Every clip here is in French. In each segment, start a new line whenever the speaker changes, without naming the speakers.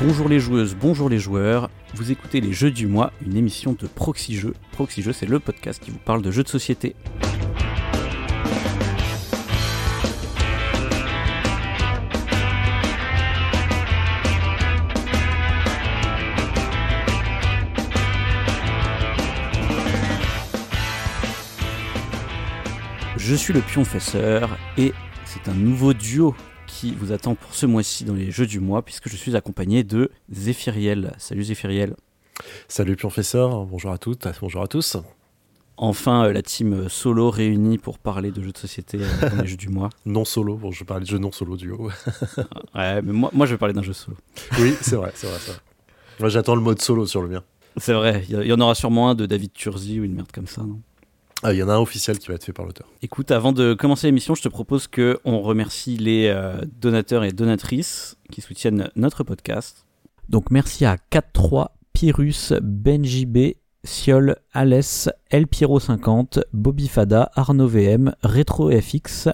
Bonjour les joueuses, bonjour les joueurs. Vous écoutez les Jeux du mois, une émission de Proxy Jeux. C'est le podcast qui vous parle de jeux de société. Je suis le pionfesseur et c'est un nouveau duo qui vous attend pour ce mois-ci dans les jeux du mois puisque je suis accompagné de Zéphiriel. Salut Zéphiriel.
Salut Pionfesseur, bonjour à toutes, bonjour à tous.
Enfin, euh, la team solo réunie pour parler de jeux de société euh, dans les jeux du mois.
Non solo, bon, je parlais de jeux non solo duo.
ouais, mais moi, moi je vais parler d'un jeu solo.
Oui, c'est vrai, c'est vrai, vrai. Moi j'attends le mode solo sur le mien.
C'est vrai, il y, y en aura sûrement un de David Turzi ou une merde comme ça, non?
Ah, il y en a un officiel qui va être fait par l'auteur.
Écoute, avant de commencer l'émission, je te propose que on remercie les euh, donateurs et donatrices qui soutiennent notre podcast. Donc merci à 4-3, Pyrrhus, Benji B, Siol, Alès, El Pyro 50, Bobby Fada, Arnaud VM, Retro FX,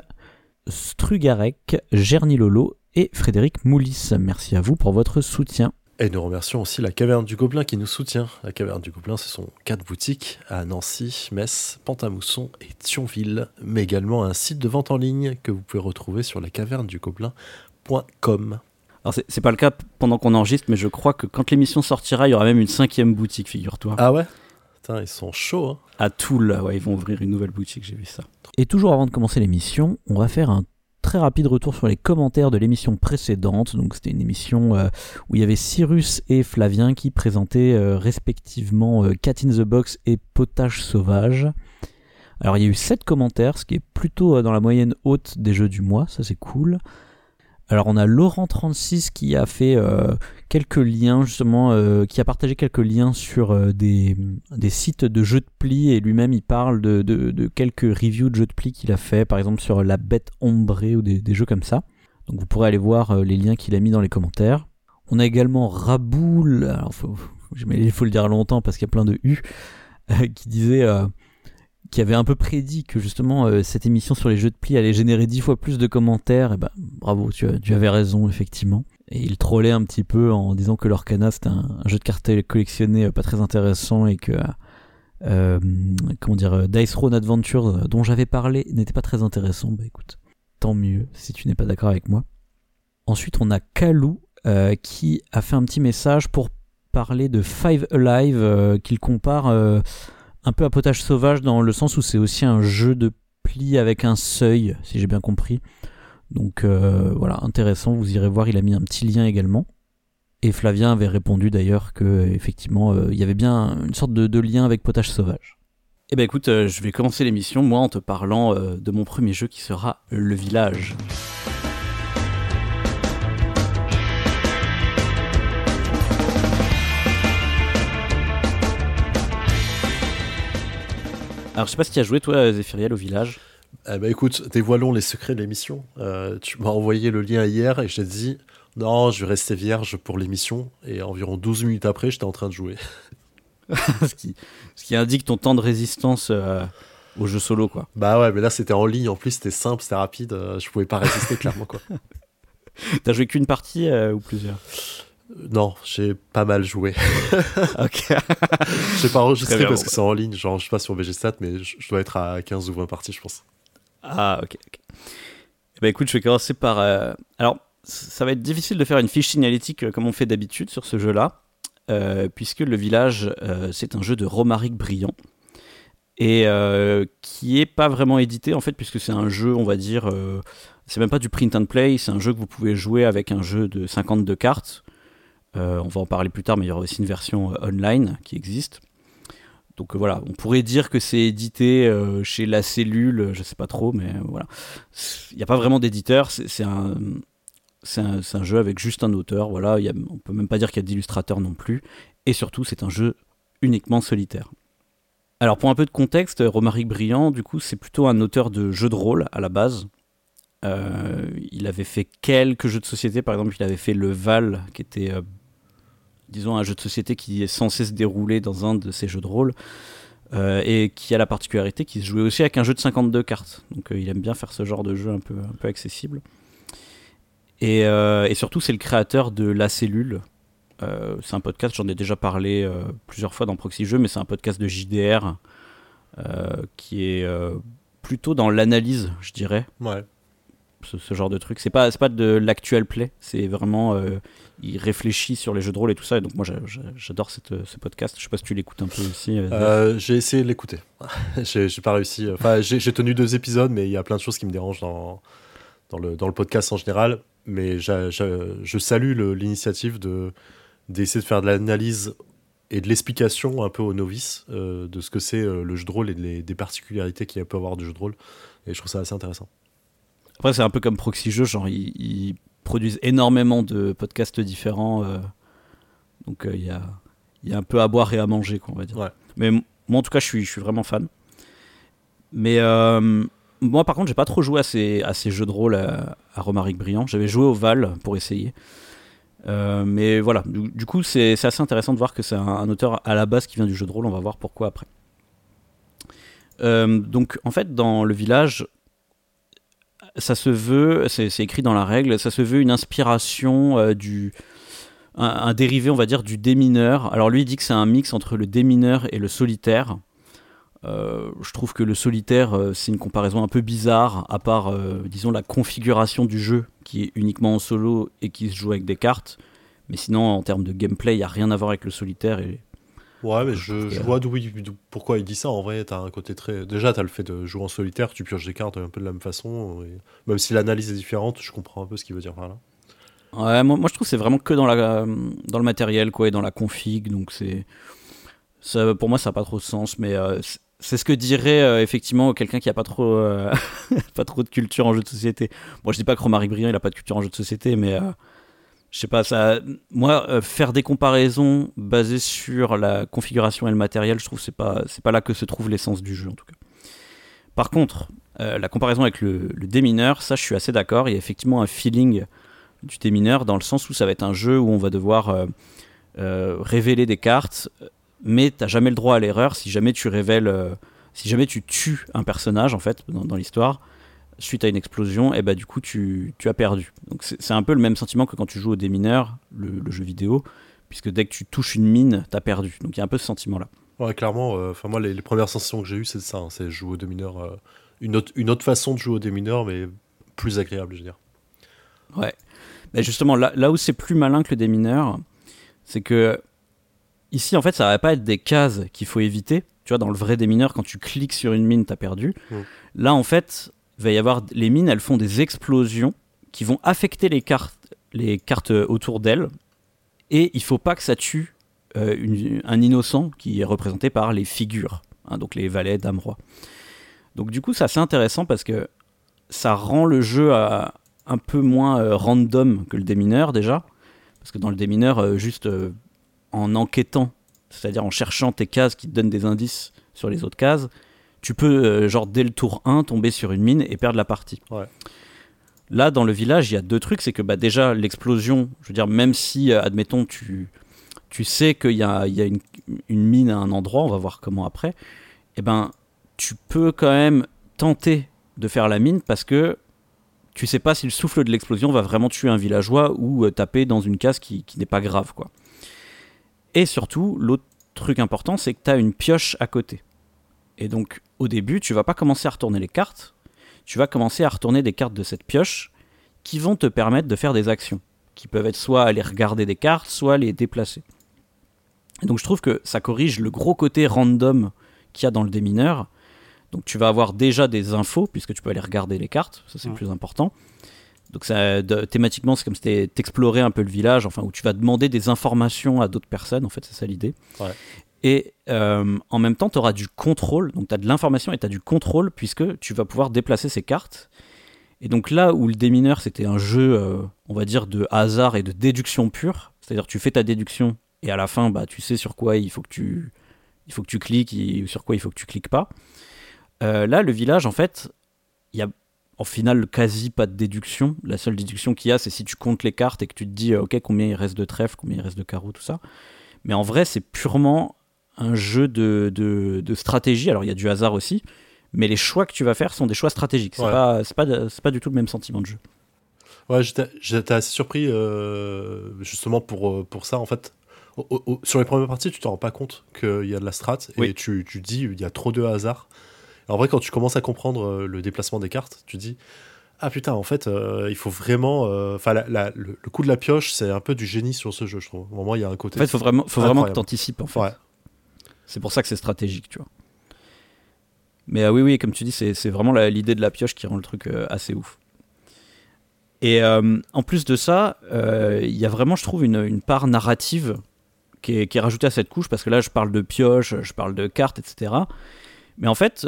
Strugarek, Gernilolo et Frédéric Moulis. Merci à vous pour votre soutien.
Et nous remercions aussi la Caverne du Gobelin qui nous soutient. La Caverne du Gobelin, ce sont quatre boutiques à Nancy, Metz, Pont-à-Mousson et Thionville, mais également un site de vente en ligne que vous pouvez retrouver sur la caverne du gobelin.com.
Alors c'est- c'est pas le cas pendant qu'on enregistre, mais je crois que quand l'émission sortira, il y aura même une cinquième boutique, figure-toi.
Ah ouais? Putain, ils sont chauds, hein
À Toul, ouais, ils vont ouvrir une nouvelle boutique, j'ai vu ça. Et toujours avant de commencer l'émission, on va faire un très rapide retour sur les commentaires de l'émission précédente. C'était une émission euh, où il y avait Cyrus et Flavien qui présentaient euh, respectivement euh, Cat in the Box et Potage Sauvage. Alors il y a eu 7 commentaires, ce qui est plutôt dans la moyenne haute des jeux du mois, ça c'est cool. Alors on a Laurent36 qui a fait euh, quelques liens justement, euh, qui a partagé quelques liens sur euh, des, sites de jeux de pli et lui-même il parle de, quelques reviews de jeux de pli qu'il a fait, par exemple sur la bête ombrée ou des, jeux comme ça. Donc vous pourrez aller voir euh, les liens qu'il a mis dans les commentaires. On a également Raboul, alors il faut le dire longtemps parce qu'il y a plein de U, euh, qui disait, euh, qui avait un peu prédit que justement euh, cette émission sur les jeux de pli allait générer dix fois plus de commentaires. Et ben bravo, tu, avais raison effectivement. Et il trollait un petit peu en disant que l'Orcana c'était un, jeu de cartes collectionné euh, pas très intéressant et que euh, comment dire Dice Throne Adventure dont j'avais parlé n'était pas très intéressant. Bah écoute, tant mieux si tu n'es pas d'accord avec moi. Ensuite, on a Kalou qui a fait un petit message pour parler de Five Alive qu'il compare un peu à Potage Sauvage dans le sens où c'est aussi un jeu de pli avec un seuil, si j'ai bien compris. Donc euh, voilà, intéressant, vous irez voir, il a mis un petit lien également. Et Flavien avait répondu d'ailleurs que effectivement euh, il y avait bien une sorte de, lien avec Potage Sauvage. Eh ben écoute, euh, je vais commencer l'émission moi en te parlant de mon premier jeu qui sera Le Village. Alors je sais pas si tu as joué toi Zéphiriel au Village.
Eh ben écoute, dévoilons les secrets de l'émission. Euh, tu m'as envoyé le lien hier et je t'ai dit non, je vais rester vierge pour l'émission. Et environ 12 minutes après, j'étais en train de jouer.
ce, qui, ce qui indique ton temps de résistance euh, au jeu solo quoi.
Bah ouais, mais là c'était en ligne. En plus, c'était simple, c'était rapide. euh, je pouvais pas résister clairement quoi.
T'as joué qu'une partie ou plusieurs?
Non, j'ai pas mal joué.
Ok.
J'ai pas enregistré
bien,
parce
bon.
que c'est en ligne. Genre, je suis pas sur BGStat, mais je, dois être à 15 ou 20 parties, je pense.
Ah, ok. ok. Eh ben, écoute, je vais commencer par. euh, Alors, ça va être difficile de faire une fiche signalétique euh, comme on fait d'habitude sur ce jeu-là, euh, puisque le village, euh, c'est un jeu de Romaric Brillant et euh, qui est pas vraiment édité en fait, puisque c'est un jeu, on va dire, euh, c'est même pas du print and play, c'est un jeu que vous pouvez jouer avec un jeu de 52 cartes. Euh, on va en parler plus tard, mais il y aura aussi une version euh, online qui existe. Donc euh, voilà, on pourrait dire que c'est édité chez La Cellule, je sais pas trop, mais voilà. Il n'y a pas vraiment d'éditeur, c'est un, un, un jeu avec juste un auteur, voilà. Il y a, on peut même pas dire qu'il y a d'illustrateur non plus. Et surtout, c'est un jeu uniquement solitaire. Alors pour un peu de contexte, Romaric Brillant, du coup, c'est plutôt un auteur de jeux de rôle à la base. Il avait fait quelques jeux de société, par exemple, il avait fait Le Val, qui était, disons, un jeu de société qui est censé se dérouler dans un de ces jeux de rôle, euh, et qui a la particularité qu'il se jouait aussi avec un jeu de 52 cartes. Donc euh, il aime bien faire ce genre de jeu un peu, accessible. Et, euh, et surtout, c'est le créateur de La Cellule, c'est un podcast, j'en ai déjà parlé plusieurs fois dans Proxy Jeux, mais c'est un podcast de JDR qui est plutôt dans l'analyse, je dirais.
Ouais.
Ce, genre de truc. C'est pas, pas de l'actuel play, c'est vraiment. Euh, il réfléchit sur les jeux de rôle et tout ça. Et donc, moi, j'adore ce podcast. Je sais pas si tu l'écoutes un peu aussi.
Euh, euh, j'ai essayé de l'écouter. j'ai pas réussi. Enfin, j'ai tenu deux épisodes, mais il y a plein de choses qui me dérangent dans, le, dans le podcast en général. Mais je salue l'initiative d'essayer de faire de l'analyse et de l'explication un peu aux novices euh, de ce que c'est euh, le jeu de rôle et des particularités qu'il peut avoir du jeu de rôle. Et je trouve ça assez intéressant.
Après, c'est un peu comme Proxy Jeux, genre ils, produisent énormément de podcasts différents. Euh, donc il y, a, y, a, un peu à boire et à manger, quoi, on va dire. Mais moi, en tout cas, je suis, je suis vraiment fan. Mais moi, par contre, j'ai pas trop joué à ces, à ces jeux de rôle à, à Romaric Briand. J'avais joué au Val pour essayer. Euh, mais voilà, du, coup, c'est assez intéressant de voir que c'est un, auteur à la base qui vient du jeu de rôle. On va voir pourquoi après. Euh, donc, en fait, dans le village, ça se veut, c'est écrit dans la règle, ça se veut une inspiration euh, du. Un, dérivé, on va dire, du démineur. Alors, lui, il dit que c'est un mix entre le démineur et le solitaire. je trouve que le solitaire, c'est une comparaison un peu bizarre, à part, disons, la configuration du jeu qui est uniquement en solo et qui se joue avec des cartes. Mais sinon, en termes de gameplay, il n'y a rien à voir avec le solitaire. Et...
Ouais, mais je, je vois d'où, pourquoi il dit ça. En vrai, tu as un côté très. Déjà, tu as le fait de jouer en solitaire, tu pioches des cartes un peu de la même façon. Même si l'analyse est différente, je comprends un peu ce qu'il veut dire par là.
Ouais, moi, moi je trouve que c'est vraiment que dans, la, dans le matériel quoi, et dans la config. Donc, c'est. Ça, pour moi, ça n'a pas trop de sens. Mais euh, c'est ce que dirait euh, effectivement quelqu'un qui a pas trop, euh, pas trop de culture en jeu de société. Moi, je dis pas que Romaric Briand il a pas de culture en jeu de société, mais je sais pas ça. Moi, faire des comparaisons basées sur la configuration et le matériel, je trouve c'est pas c'est pas là que se trouve l'essence du jeu en tout cas. Par contre, la comparaison avec le, le, démineur, ça, je suis assez d'accord. Il y a effectivement un feeling du démineur dans le sens où ça va être un jeu où on va devoir révéler des cartes mais t'as jamais le droit à l'erreur si jamais tu révèles, euh, si jamais tu tues un personnage en fait dans, l'histoire suite à une explosion, et bah du coup tu, tu as perdu. Donc c'est un peu le même sentiment que quand tu joues au démineur, le, le jeu vidéo, puisque dès que tu touches une mine, t'as perdu. Donc il y a un peu ce sentiment là.
Ouais, clairement. Euh, enfin moi les, premières sensations que j'ai eues c'est ça, hein, c'est jouer au démineur, euh, une autre une autre façon de jouer au démineur, mais plus agréable, je veux dire.
Ouais. Mais justement là, là où c'est plus malin que le démineur, c'est que Ici, en fait, ça va pas être des cases qu'il faut éviter. Tu vois, dans le vrai démineur, quand tu cliques sur une mine, t'as perdu. Mm. Là, en fait, avoir les mines, elles font des explosions qui vont affecter les cartes, les cartes autour d'elles. Et il faut pas que ça tue euh, un innocent qui est représenté par les figures, hein, donc les valets, dames, rois. Donc du coup, c'est assez intéressant parce que ça rend le jeu un peu moins euh, random que le démineur déjà. Parce que dans le démineur, euh, juste en enquêtant, c'est-à-dire en cherchant tes cases qui te donnent des indices sur les autres cases, tu peux, euh, genre, dès le tour 1, tomber sur une mine et perdre la partie. Là, dans le village, il y a deux trucs. C'est que bah, déjà, l'explosion, je veux dire, même si, euh, admettons, tu, tu sais qu'il y a, il y a une, mine à un endroit, on va voir comment après, eh ben, tu peux quand même tenter de faire la mine parce que tu sais pas si le souffle de l'explosion va vraiment tuer un villageois ou euh, taper dans une case qui, qui n'est pas grave, quoi. Et surtout, l'autre truc important, c'est que tu as une pioche à côté. Et donc, au début, tu vas pas commencer à retourner les cartes, tu vas commencer à retourner des cartes de cette pioche qui vont te permettre de faire des actions, qui peuvent être soit aller regarder des cartes, soit les déplacer. Donc, je trouve que ça corrige le gros côté random qu'il y a dans le démineur. Donc, tu vas avoir déjà des infos, puisque tu peux aller regarder les cartes, ça c'est plus important. Donc ça, thématiquement, c'est comme si t'explorais un peu le village, enfin où tu vas demander des informations à d'autres personnes, en fait, c'est ça l'idée. Et euh, en même temps, tu auras du contrôle, donc tu as de l'information et tu as du contrôle, puisque tu vas pouvoir déplacer ces cartes. Et donc là où le démineur, c'était un jeu, euh, on va dire, de hasard et de déduction pure, c'est-à-dire tu fais ta déduction et à la fin, bah, tu sais sur quoi il faut que tu, il faut que tu cliques et sur quoi il faut que tu cliques pas. Euh, là, le village, en fait, il y a en final quasi pas de déduction. La seule déduction qu'il y a, c'est si tu comptes les cartes et que tu te dis, ok, combien il reste de trèfle, combien il reste de carreaux, tout ça. Mais en vrai, c'est purement un jeu de, de, stratégie. Alors, il y a du hasard aussi, mais les choix que tu vas faire sont des choix stratégiques. C'est pas, pas, pas du tout le même sentiment de jeu.
Ouais, j'étais assez surpris justement pour, pour ça en fait. sur les premières parties, tu t'en rends pas compte qu'il y a de la strat et tu, tu dis il y a trop de hasard. En vrai, quand tu commences à comprendre le déplacement des cartes, tu dis ah putain, en fait, euh, il faut vraiment. Euh, enfin, le, coup de la pioche, c'est un peu du génie sur ce jeu, je trouve. Au moment, il y a un côté.
En fait, il faut vraiment, faut vraiment que tu anticipes, en fait. C'est pour ça que c'est stratégique, tu vois. Mais euh, oui, oui, comme tu dis, c'est vraiment l'idée de la pioche qui rend le truc assez ouf. Et en plus de ça, il y a vraiment, je trouve, une, part narrative qui est, qui est, rajoutée à cette couche, parce que là, je parle de pioche, je parle de cartes, etc. Mais en fait,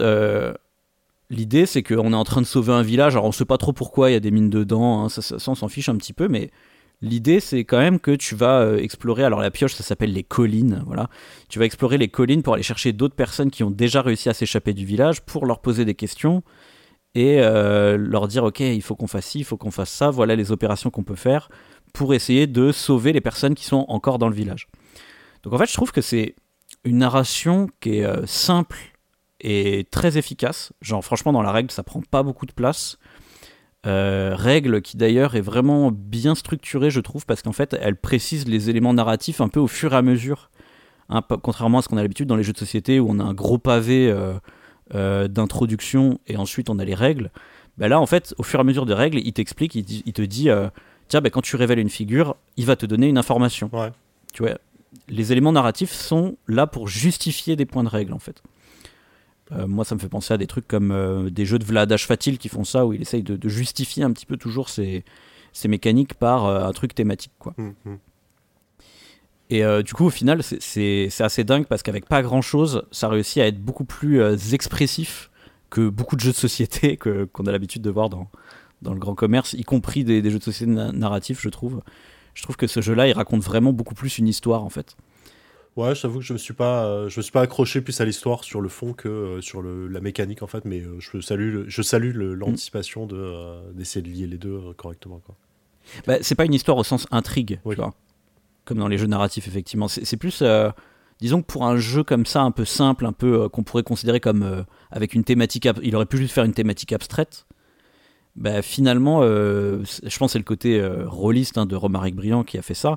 L'idée, c'est qu'on est en train de sauver un village. Alors, on sait pas trop pourquoi il y a des mines dedans. Hein, ça, on s'en fiche un petit peu. Mais l'idée, c'est quand même que tu vas euh, explorer. Alors, la pioche, ça s'appelle les collines. Voilà. Tu vas explorer les collines pour aller chercher d'autres personnes qui ont déjà réussi à s'échapper du village pour leur poser des questions et euh, leur dire Ok, il faut qu'on fasse ci, il faut qu'on fasse ça. Voilà les opérations qu'on peut faire pour essayer de sauver les personnes qui sont encore dans le village. Donc, en fait, je trouve que c'est une narration qui est euh, simple est très efficace. Genre, franchement, dans la règle, ça prend pas beaucoup de place. Euh, règle qui d'ailleurs est vraiment bien structurée, je trouve, parce qu'en fait, elle précise les éléments narratifs un peu au fur et à mesure. Hein, contrairement à ce qu'on a l'habitude dans les jeux de société où on a un gros pavé euh, euh, d'introduction et ensuite on a les règles. Ben là, en fait, au fur et à mesure des règles, il t'explique, il, te dit tiens, ben, quand tu révèles une figure, il va te donner une information. Tu vois, les éléments narratifs sont là pour justifier des points de règle, en fait. Euh, moi, ça me fait penser à des trucs comme euh, des jeux de Vladage Fatil qui font ça, où il essaye de, justifier un petit peu toujours ses, mécaniques par euh, un truc thématique. Quoi. Hum, hum. Et du coup, au final, c'est assez dingue parce qu'avec pas grand chose, ça réussit à être beaucoup plus expressif que beaucoup de jeux de société qu'on a l'habitude de voir dans, dans le grand commerce, y compris des, des jeux de société narratifs, je trouve. Je trouve que ce jeu-là, il raconte vraiment beaucoup plus une histoire en fait.
Ouais, je t'avoue que je me suis pas, euh, je me suis pas accroché plus à l'histoire sur le fond que euh, sur le, la mécanique en fait, mais euh, je salue, je salue mm. l'anticipation de d'essayer de lier les deux correctement quoi.
Bah, c'est pas une histoire au sens intrigue, tu vois, comme dans les jeux narratifs effectivement. C'est plus, disons que pour un jeu comme ça, un peu simple, un peu qu'on pourrait considérer comme avec une thématique, il aurait pu juste faire une thématique abstraite. Bah, finalement, je pense c'est le côté rôliste hein, de Romaric Briand qui a fait ça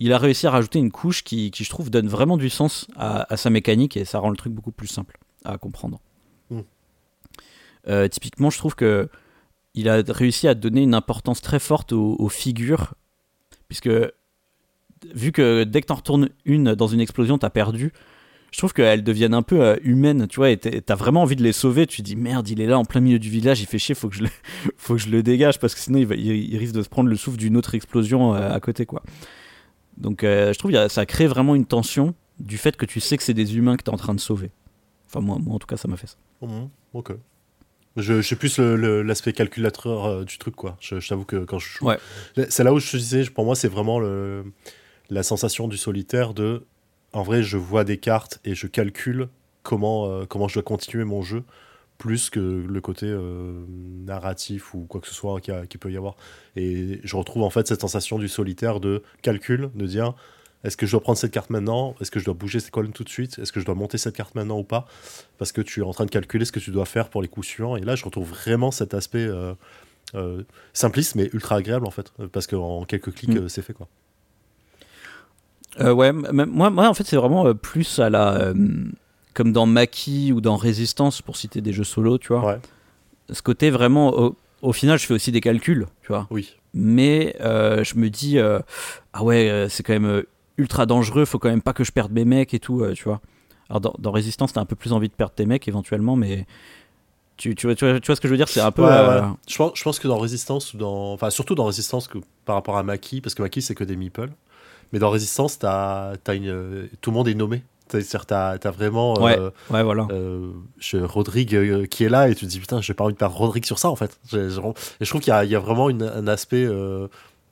il a réussi à rajouter une couche qui, je trouve, donne vraiment du sens à, sa mécanique et ça rend le truc beaucoup plus simple à comprendre. Mm. Euh, typiquement, je trouve que il a réussi à donner une importance très forte aux, figures, puisque vu que dès que t'en retournes une dans une explosion, t'as perdu. Je trouve qu'elles deviennent un peu euh, humaines, tu vois, et t'as vraiment envie de les sauver. Tu te dis merde, il est là en plein milieu du village, il fait chier, faut que je le, faut que je le dégage parce que sinon il, va, il, risque de se prendre le souffle d'une autre explosion euh, à côté, quoi. Donc euh, je trouve que ça crée vraiment une tension du fait que tu sais que c'est des humains que tu es en train de sauver. Enfin, moi, moi en tout cas, ça m'a fait ça.
Mmh, ok. Je, sais plus l'aspect calculateur euh, du truc, quoi. Je, t'avoue que quand je
Ouais.
C'est là où je disais, pour moi, c'est vraiment le, la sensation du solitaire de. En vrai, je vois des cartes et je calcule comment, euh, comment je dois continuer mon jeu plus que le côté euh, narratif ou quoi que ce soit qui, peut y avoir. Et je retrouve en fait cette sensation du solitaire de calcul, de dire est-ce que je dois prendre cette carte maintenant? Est-ce que je dois bouger cette colonne tout de suite? Est-ce que je dois monter cette carte maintenant ou pas? Parce que tu es en train de calculer ce que tu dois faire pour les coups suivants. Et là, je retrouve vraiment cet aspect euh, euh, simpliste mais ultra agréable en fait. Parce qu'en quelques clics, mm. c'est fait quoi.
ouais, moi, moi en fait, c'est vraiment plus à la comme dans Maki ou dans Résistance, pour citer des jeux solo, tu vois. Ce côté vraiment, au, final, je fais aussi des calculs, tu vois.
Oui.
Mais euh, je me dis, euh, ah ouais, euh, c'est quand même ultra dangereux, faut quand même pas que je perde mes mecs et tout, tu vois. Alors dans, dans Résistance, t'as un peu plus envie de perdre tes mecs éventuellement, mais tu, tu, vois, tu, vois, ce que je veux dire C'est un peu.
Je, pense, je pense que dans Résistance, ou dans... enfin surtout dans Résistance que, par rapport à Maki, parce que Maki c'est que des meeples, mais dans Résistance, as, as une... tout le monde est nommé. C'est-à-dire, t'as as vraiment.
Ouais, euh, ouais voilà.
Euh, Rodrigue euh, qui est là et tu te dis, putain, j'ai pas envie de perdre Rodrigue sur ça, en fait. et je trouve qu'il y, y, a vraiment un aspect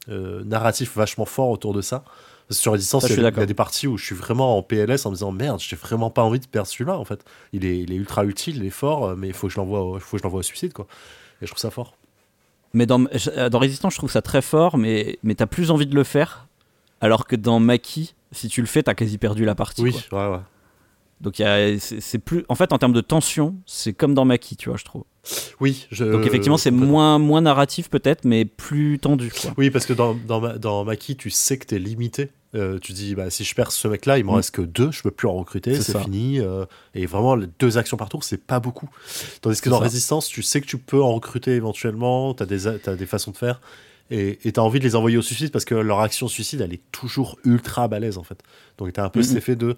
narratif vachement fort autour de ça. Sur Resistance, il y, a des parties où je suis vraiment en PLS en me disant, merde, j'ai vraiment pas envie de perdre celui-là, en fait. Il est, il est ultra utile, il est fort, mais il faut que je l'envoie au, faut que je l'envoie au suicide, quoi. Et je trouve ça fort.
Mais dans, dans Resistance, je trouve ça très fort, mais, mais t'as plus envie de le faire. Alors que dans Maki, si tu le fais, t'as quasi perdu la partie.
Oui, ouais, ouais.
Donc c'est plus, en fait, en termes de tension, c'est comme dans Maki, tu vois, je trouve.
Oui, je...
Donc effectivement, c'est moins, moins narratif peut-être, mais plus tendu. Quoi.
Oui, parce que dans, dans, dans Maki, tu sais que tu es limité. Euh, tu dis, bah, si je perds ce mec-là, il m'en mm. reste que deux, je peux plus en recruter, c'est fini. Euh, et vraiment, les deux actions par tour, c'est pas beaucoup. Tandis que dans Résistance, tu sais que tu peux en recruter éventuellement, tu as des, as des façons de faire. Et tu as envie de les envoyer au suicide parce que leur action suicide, elle est toujours ultra balèze en fait. Donc tu as un peu cet effet de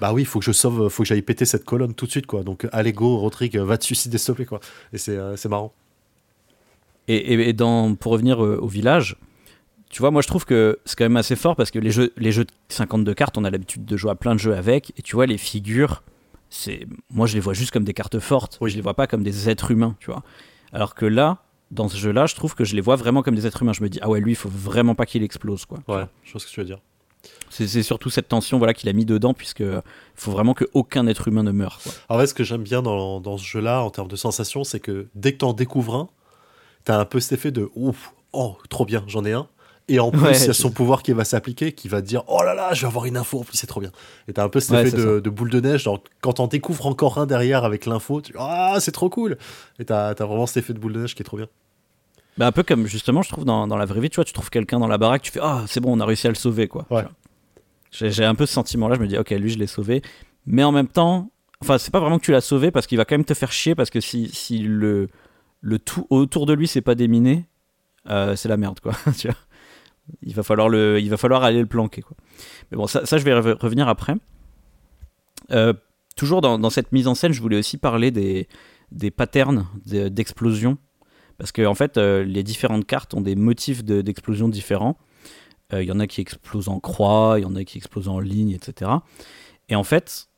bah oui, faut que je sauve, faut que j'aille péter cette colonne tout de suite, quoi. Donc, allez, go, Rodrigue, va te suicider, s'il te plaît, quoi. Et c'est euh, marrant.
Et, et, dans, pour revenir euh, au village, tu vois, moi je trouve que c'est quand même assez fort parce que les jeux, les jeux de 52 cartes, on a l'habitude de jouer à plein de jeux avec, et tu vois, les figures, c'est, moi je les vois juste comme des cartes fortes, oui. je les vois pas comme des êtres humains, tu vois. Alors que là, dans ce jeu-là, je trouve que je les vois vraiment comme des êtres humains. Je me dis, ah ouais, lui, il faut vraiment pas qu'il explose, quoi.
Ouais, je vois ce que tu veux dire.
C'est surtout cette tension voilà, qu'il a mis dedans, puisqu'il faut vraiment qu'aucun être humain ne meure. Quoi.
En fait, ce que j'aime bien dans, dans ce jeu-là, en termes de sensations, c'est que dès que tu en découvres un, tu as un peu cet effet de ouf, oh, trop bien, j'en ai un. Et en plus, il y a son pouvoir qui va s'appliquer, qui va dire Oh là là, je vais avoir une info, en plus c'est trop bien. Et t'as un peu cet effet de, boule de neige, genre quand t'en découvres encore un derrière avec l'info, tu Ah, c'est trop cool Et t'as as vraiment cet effet de boule de neige qui est trop bien.
Bah un peu comme justement, je trouve dans, dans la vraie vie, tu vois, tu trouves quelqu'un dans la baraque, tu fais Ah, c'est bon, on a réussi à le sauver, quoi.
Ouais.
J'ai un peu ce sentiment-là, je me dis, ok, lui, je l'ai sauvé. Mais en même temps, enfin, c'est pas vraiment que tu l'as sauvé parce qu'il va quand même te faire chier parce que si, si le, le tout autour de lui, c'est pas déminé, euh, c'est la merde, quoi. tu vois il va falloir le, il va falloir aller le planquer, quoi. Mais bon, ça, ça je vais revenir après. Euh, toujours dans, dans, cette mise en scène, je voulais aussi parler des, des patterns d'explosion. Parce que, en fait, euh, les différentes cartes ont des motifs d'explosion différents. Il euh, y en a qui explosent en croix, il y en a qui explosent en ligne, etc. Et en fait,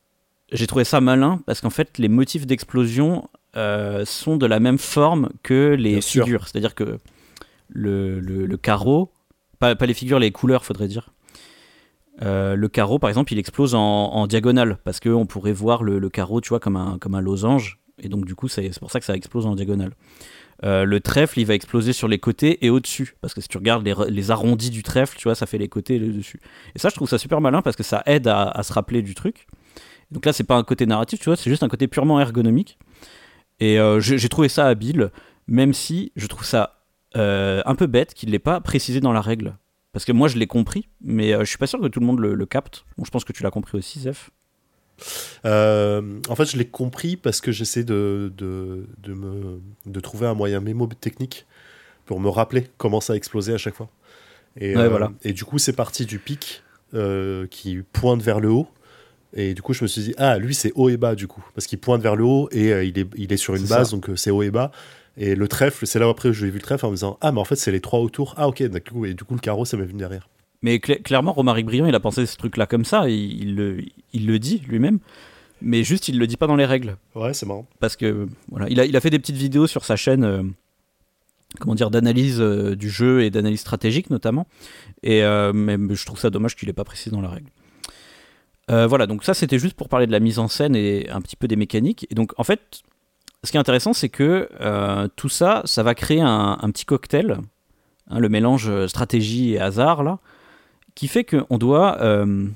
j'ai trouvé ça malin parce qu'en fait, les motifs d'explosion sont de la même forme que les figures. C'est-à-dire que le, le, carreau, pas, les figures, les couleurs, faudrait dire. Euh, le carreau, par exemple, il explose en, diagonale parce qu'on pourrait voir le, carreau, tu vois, comme un, comme un losange. Et donc, du coup, c'est pour ça que ça explose en diagonale. Euh, le trèfle, il va exploser sur les côtés et au-dessus. Parce que si tu regardes les, arrondis du trèfle, tu vois, ça fait les côtés et le dessus. Et ça, je trouve ça super malin parce que ça aide à, se rappeler du truc. Donc là, c'est pas un côté narratif, tu vois, c'est juste un côté purement ergonomique. Et euh, j'ai trouvé ça habile, même si je trouve ça euh, un peu bête qu'il l'ait pas précisé dans la règle. Parce que moi, je l'ai compris, mais je suis pas sûr que tout le monde le, capte. Bon, je pense que tu l'as compris aussi, Zef.
Euh, en fait, je l'ai compris parce que j'essaie de, de, de, me, de trouver un moyen mémo technique pour me rappeler comment ça a explosé à chaque fois. Et,
euh, voilà.
et du coup, c'est parti du pic euh, qui pointe vers le haut. Et du coup, je me suis dit, ah, lui, c'est haut et bas, du coup. Parce qu'il pointe vers le haut et il, est, il est sur une base, donc c'est haut et bas. Et le trèfle, c'est là où après je l'ai vu le trèfle en me disant, ah, mais en fait, c'est les trois autour. Ah, ok. Et du coup, le carreau, ça m'est venu derrière.
Mais clairement, Romaric Briand, il a pensé ce truc-là comme ça, il, le, il le dit lui-même, mais juste il le dit pas dans les règles.
Ouais, c'est marrant.
Parce que voilà, il a, il a fait des petites vidéos sur sa chaîne, euh, comment dire, d'analyse euh, du jeu et d'analyse stratégique notamment, et euh, même, je trouve ça dommage qu'il ait pas précisé dans la règle. voilà, donc ça c'était juste pour parler de la mise en scène et un petit peu des mécaniques. Et donc en fait, ce qui est intéressant, c'est que tout ça, ça va créer un, petit cocktail, hein, le mélange stratégie et hasard là qui fait qu'on doit, euh,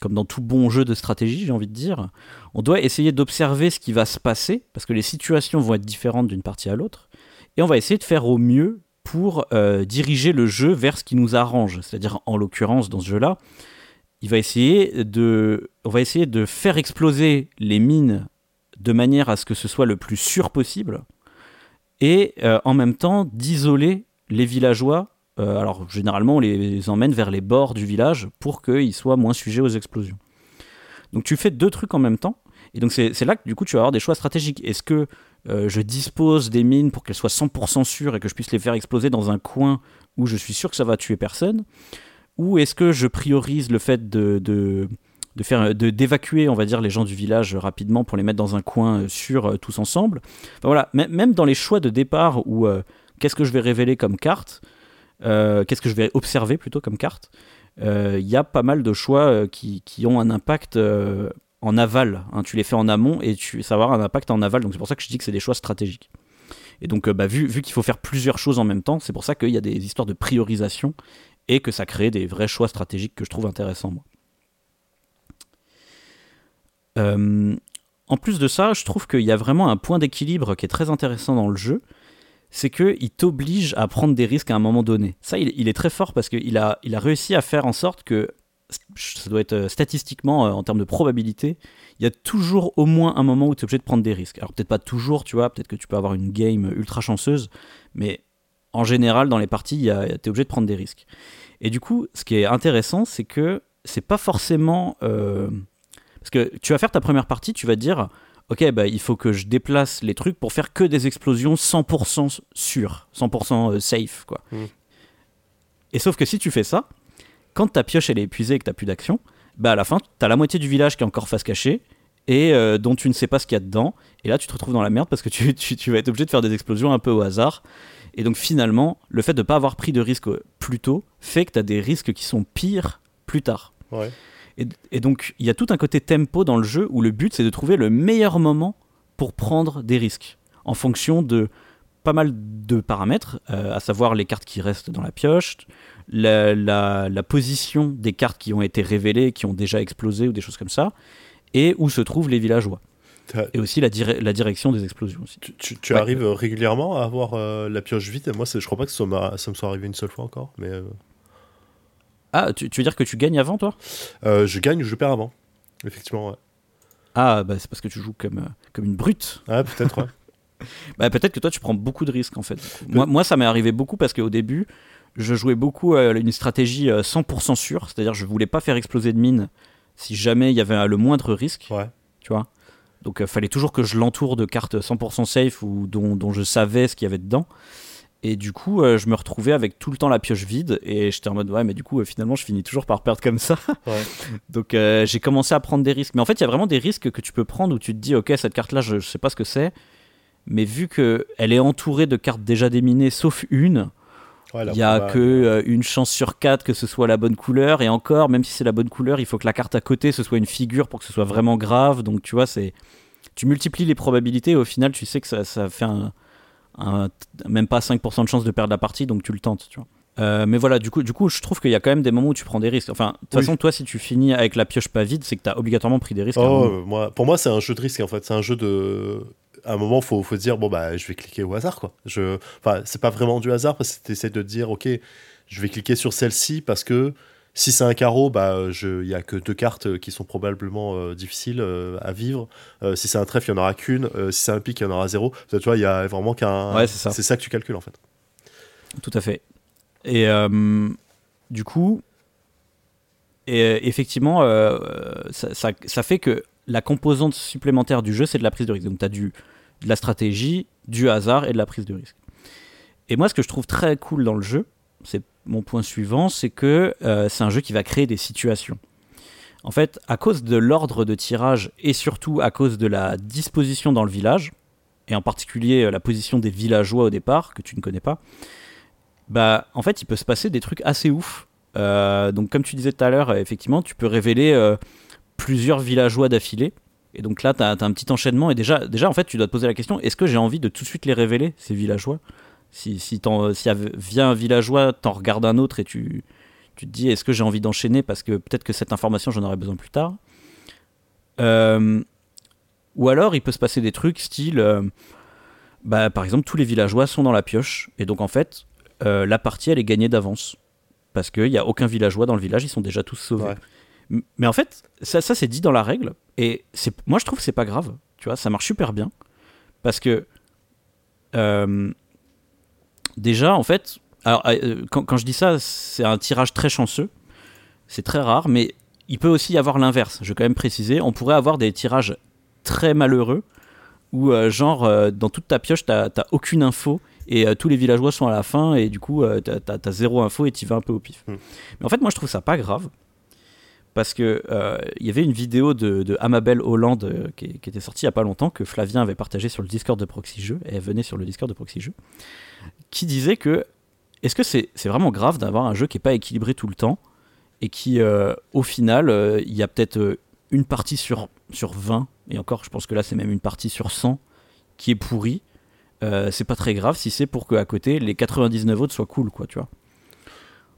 comme dans tout bon jeu de stratégie, j'ai envie de dire, on doit essayer d'observer ce qui va se passer, parce que les situations vont être différentes d'une partie à l'autre, et on va essayer de faire au mieux pour euh, diriger le jeu vers ce qui nous arrange. C'est-à-dire, en l'occurrence, dans ce jeu-là, il va essayer de, on va essayer de faire exploser les mines de manière à ce que ce soit le plus sûr possible, et euh, en même temps d'isoler les villageois euh, alors généralement on les emmène vers les bords du village pour qu'ils soient moins sujets aux explosions. Donc tu fais deux trucs en même temps, et donc c'est là que du coup tu vas avoir des choix stratégiques. Est-ce que euh, je dispose des mines pour qu'elles soient 100% sûres et que je puisse les faire exploser dans un coin où je suis sûr que ça va tuer personne? Ou est-ce que je priorise le fait de, de, de faire d'évacuer on va dire les gens du village rapidement pour les mettre dans un coin euh, sûr tous ensemble voilà même dans les choix de départ ou qu'est-ce que je vais révéler comme carte euh, qu'est-ce que je vais observer plutôt comme carte euh, Il y a pas mal de choix euh, qui, qui ont un impact en aval. Hein. Tu les fais en amont et tu, ça avoir un impact en aval. Donc c'est pour ça que je dis que c'est des choix stratégiques. Et donc, bah, vu, vu qu'il faut faire plusieurs choses en même temps, c'est pour ça qu'il y a des histoires de priorisation et que ça crée des vrais choix stratégiques que je trouve intéressants. En plus de ça, je trouve qu'il y a vraiment un point d'équilibre qui est très intéressant dans le jeu. C'est qu'il t'oblige à prendre des risques à un moment donné. Ça, il, est très fort parce qu'il a, réussi à faire en sorte que ça doit être euh, statistiquement, euh, en termes de probabilité, il y a toujours au moins un moment où tu es obligé de prendre des risques. Alors peut-être pas toujours, tu vois, peut-être que tu peux avoir une game ultra chanceuse, mais en général, dans les parties, tu es obligé de prendre des risques. Et du coup, ce qui est intéressant, c'est que c'est pas forcément... Euh, parce que tu vas faire ta première partie, tu vas dire, ok, bah, il faut que je déplace les trucs pour faire que des explosions 100% sûres, 100% safe, quoi. Mmh. Et sauf que si tu fais ça, quand ta pioche elle est épuisée et que tu plus d'action, bah à la fin, tu as la moitié du village qui est encore face cachée et euh, dont tu ne sais pas ce qu'il y a dedans. Et là, tu te retrouves dans la merde parce que tu, tu, vas être obligé de faire des explosions un peu au hasard. Et donc finalement, le fait de ne pas avoir pris de risque plus tôt fait que tu as des risques qui sont pires plus tard. Et, et, donc, il y a tout un côté tempo dans le jeu où le but, c'est de trouver le meilleur moment pour prendre des risques en fonction de pas mal de paramètres, euh, à savoir les cartes qui restent dans la pioche, la, la, position des cartes qui ont été révélées, qui ont déjà explosé ou des choses comme ça, et où se trouvent les villageois. Et aussi la, la, direction des explosions. Aussi.
Tu, arrives régulièrement à avoir euh, la pioche vide? Moi, je crois pas que ça, ça, me soit arrivé une seule fois encore. Mais euh.
Ah, tu, veux dire que tu gagnes avant, toi?
Je gagne ou je perds avant. Effectivement, ouais.
Ah, bah, c'est parce que tu joues comme, comme une brute.
Ah, peut-être, ouais.
Bah, peut-être que toi, tu prends beaucoup de risques en fait. Moi, moi, ça m'est arrivé beaucoup parce qu'au début, je jouais beaucoup à une stratégie 100% euh, sûre, c'est-à-dire je voulais pas faire exploser de mine si jamais il y avait le moindre risque.
Ouais.
Tu vois Donc, il euh, fallait toujours que je l'entoure de cartes 100% safe ou dont, dont, je savais ce qu'il y avait dedans. Et du coup, euh, je me retrouvais avec tout le temps la pioche vide et j'étais en mode ouais, mais du coup, finalement, je finis toujours par perdre comme ça.
Ouais.
Donc, j'ai commencé à prendre des risques. Mais en fait, il y a vraiment des risques que tu peux prendre où tu te dis ok, cette carte-là, je, je sais pas ce que c'est mais vu qu'elle est entourée de cartes déjà déminées, sauf une, il n'y a que euh, une chance sur quatre que ce soit la bonne couleur, et encore, même si c'est la bonne couleur, il faut que la carte à côté ce soit une figure pour que ce soit vraiment grave. Donc tu vois, c'est tu multiplies les probabilités, et au final, tu sais que ça, ça fait un, même pas 5% de chance de perdre la partie, donc tu le tentes, tu vois. Euh, mais voilà, du coup, du coup, je trouve qu'il y a quand même des moments où tu prends des risques. Enfin, de toute façon, toi, si tu finis avec la pioche pas vide, c'est que tu as obligatoirement pris des risques.
Oh, moi, pour moi, c'est un jeu de risque en fait. C'est un jeu de à un moment, faut, faut dire bon bah je vais cliquer au hasard quoi. Je, enfin, c'est pas vraiment du hasard parce que tu essaies de dire ok, je vais cliquer sur celle-ci parce que si c'est un carreau, bah il y a que deux cartes qui sont probablement euh, difficiles euh, à vivre. Euh, si c'est un trèfle, il y en aura qu'une. si c'est un pic, il y en aura zéro. Tu vois, il y a vraiment qu'un.
Ouais, c'est ça.
C'est ça que tu calcules en fait.
Tout à fait. Et du coup, et effectivement, ça, ça, ça, fait que la composante supplémentaire du jeu, c'est de la prise de risque. Donc tu as du, de la stratégie, du hasard et de la prise de risque. Et moi, ce que je trouve très cool dans le jeu, c'est mon point suivant, c'est que euh, c'est un jeu qui va créer des situations. En fait, à cause de l'ordre de tirage et surtout à cause de la disposition dans le village, et en particulier euh, la position des villageois au départ, que tu ne connais pas, bah en fait il peut se passer des trucs assez ouf. Euh, donc comme tu disais tout à l'heure, effectivement, tu peux révéler plusieurs villageois d'affilée. Et donc là, tu as, un petit enchaînement. Et déjà, déjà, en fait, tu dois te poser la question est-ce que j'ai envie de tout de suite les révéler, ces villageois? Si, si, si vient un villageois, t'en regardes un autre et tu, tu te dis est-ce que j'ai envie d'enchaîner parce que peut-être que cette information, j'en aurai besoin plus tard. Euh, ou alors, il peut se passer des trucs style euh, bah, par exemple, tous les villageois sont dans la pioche. Et donc, en fait, euh, la partie, elle est gagnée d'avance. Parce qu'il n'y a aucun villageois dans le village, ils sont déjà tous sauvés. Mais en fait, ça, ça c'est dit dans la règle. Et moi, je trouve que c'est pas grave. Tu vois, ça marche super bien. Parce que. Euh, déjà, en fait. Alors, euh, quand, je dis ça, c'est un tirage très chanceux. C'est très rare, mais il peut aussi y avoir l'inverse. Je vais quand même préciser. On pourrait avoir des tirages très malheureux où, euh, genre, dans toute ta pioche, t'as aucune info et tous les villageois sont à la fin et du coup, t'as as, zéro info et tu vas un peu au pif. Hmm. Mais en fait, moi, je trouve ça pas grave parce que euh, il y avait une vidéo de, Amabel Hollande euh, qui, était sortie il y a pas longtemps que Flavien avait partagé sur le Discord de Proxy Jeux et elle venait sur le Discord de Proxy Jeux qui disait que est-ce que c'est vraiment grave d'avoir un jeu qui est pas équilibré tout le temps et qui euh, au final il y a peut-être une partie sur sur 20 et encore je pense que là c'est même une partie sur 100 qui est pourrie c'est pas très grave si c'est pour que à côté les 99 autres soient cool quoi tu vois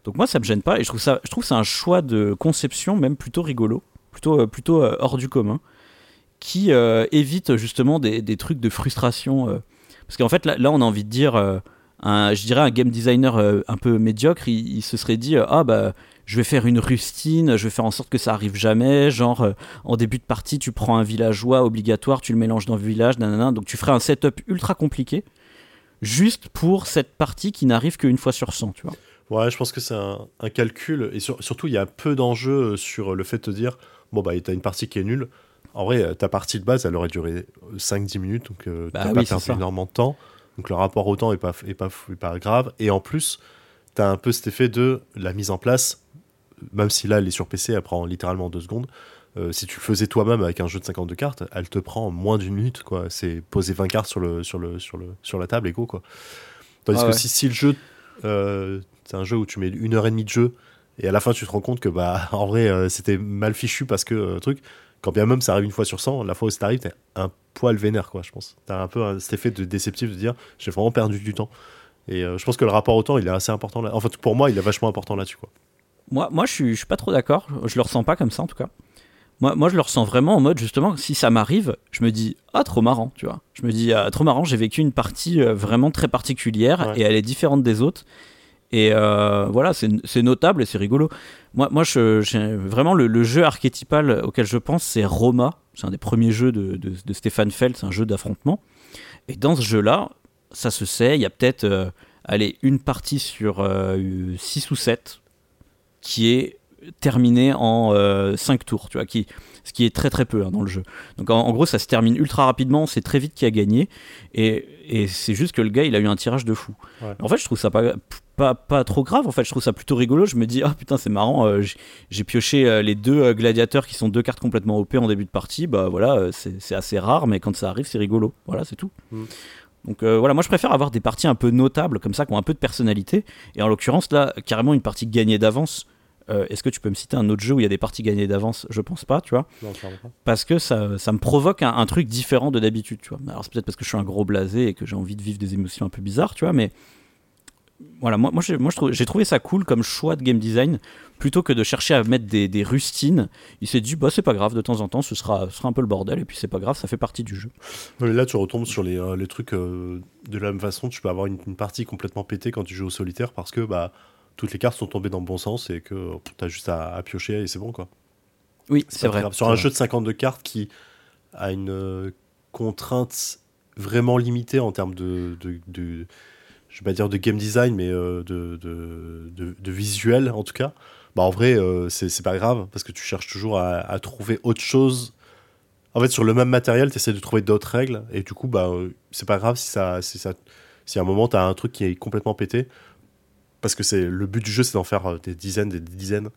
donc moi ça me gêne pas et je trouve ça je trouve un choix de conception même plutôt rigolo, plutôt euh, plutôt euh, hors du commun qui évite justement des, des, trucs de frustration. parce qu'en fait, là, on a envie de dire, un, je dirais un game designer un peu médiocre, il, il se serait dit, ah bah je vais faire une rustine, je vais faire en sorte que ça arrive jamais. Genre, euh, en début de partie, tu prends un villageois obligatoire, tu le mélanges dans le village, nanana. Donc, tu ferais un setup ultra compliqué, juste pour cette partie qui n'arrive qu'une fois sur 100, tu vois.
Ouais, je pense que c'est un, calcul. Et surtout, il y a peu d'enjeux sur le fait de te dire bon, bah, t'as une partie qui est nulle. En vrai, ta partie de base, elle aurait duré 5-10 minutes, donc euh, bah t'as pas perdu énormément de temps. Donc le rapport au temps est pas, est pas, est pas grave. Et en plus, t'as un peu cet effet de la mise en place même si là elle est sur PC, elle prend littéralement deux secondes. Euh, si tu le faisais toi-même avec un jeu de 52 cartes, elle te prend moins d'une minute. quoi. C'est poser 20 cartes sur, le, sur, le, sur, le, sur la table et go. Quoi. Tandis ah que si, si, le jeu, euh, c'est un jeu où tu mets une heure et demie de jeu et à la fin tu te rends compte que bah en vrai euh, c'était mal fichu parce que truc, quand bien même ça arrive une fois sur 100, la fois où ça arrive, t'es un poil vénère quoi, je pense. T'as un peu cet effet de déceptif de dire j'ai vraiment perdu du temps. Et je pense que le rapport au temps il est assez important là. En fait, pour moi, il est vachement important là-dessus quoi.
Moi, moi je, suis, je suis pas trop d'accord. Je le ressens pas comme ça en tout cas. Moi, moi, je le ressens vraiment en mode justement, si ça m'arrive, je me dis ah trop marrant, tu vois. Je me dis ah, trop marrant. J'ai vécu une partie euh, vraiment très particulière et elle est différente des autres. Et euh, voilà, c'est notable et c'est rigolo. Moi, moi je, vraiment le, jeu archétypal auquel je pense, c'est Roma. C'est un des premiers jeux de, de, Stéphane Feld, c'est un jeu d'affrontement. Et dans ce jeu-là, ça se sait, il y a peut-être euh, allez, une partie sur 6 ou 7 qui est terminé en 5 euh, tours, tu vois, qui, ce qui est très très peu hein, dans le jeu. Donc en, gros, ça se termine ultra rapidement, c'est très vite qui a gagné, et, et c'est juste que le gars, il a eu un tirage de fou. En fait, je trouve ça pas, pas, pas, trop grave, en fait, je trouve ça plutôt rigolo. Je me dis, ah putain, c'est marrant, euh, j'ai pioché euh, les deux gladiateurs qui sont deux cartes complètement OP en début de partie, bah voilà, c'est assez rare, mais quand ça arrive, c'est rigolo. Voilà, c'est tout. Mm. Donc voilà, moi je préfère avoir des parties un peu notables comme ça, qui ont un peu de personnalité. Et en l'occurrence, là, carrément une partie gagnée d'avance. Euh, est-ce que tu peux me citer un autre jeu où il y a des parties gagnées d'avance? Je pense pas, tu vois. Parce que ça, ça me provoque un, truc différent de d'habitude, tu vois. Alors c'est peut-être parce que je suis un gros blasé et que j'ai envie de vivre des émotions un peu bizarres, tu vois, mais voilà, moi, moi, moi j'ai trouvé ça cool comme choix de game design plutôt que de chercher à mettre des, des rustines. Il s'est dit, bah c'est pas grave, de temps en temps, ce sera, sera un peu le bordel et puis c'est pas grave, ça fait partie du jeu.
là, tu retombes sur les, euh, les trucs euh, de la même façon. Tu peux avoir une, une, partie complètement pétée quand tu joues au solitaire parce que bah toutes les cartes sont tombées dans le bon sens et que tu as juste à, piocher et c'est bon quoi.
Oui, c'est vrai.
Sur un jeu de 52 cartes qui a une euh, contrainte vraiment limitée en termes de, de, je vais pas dire de game design, mais euh, de, de, visuel en tout cas, bah en vrai, euh, c'est pas grave parce que tu cherches toujours à, trouver autre chose. En fait, sur le même matériel, tu essaies de trouver d'autres règles et du coup, bah, c'est pas grave si, ça, si, ça, si à un moment tu as un truc qui est complètement pété parce que c'est le but du jeu, c'est d'en faire euh, des dizaines, des dizaines.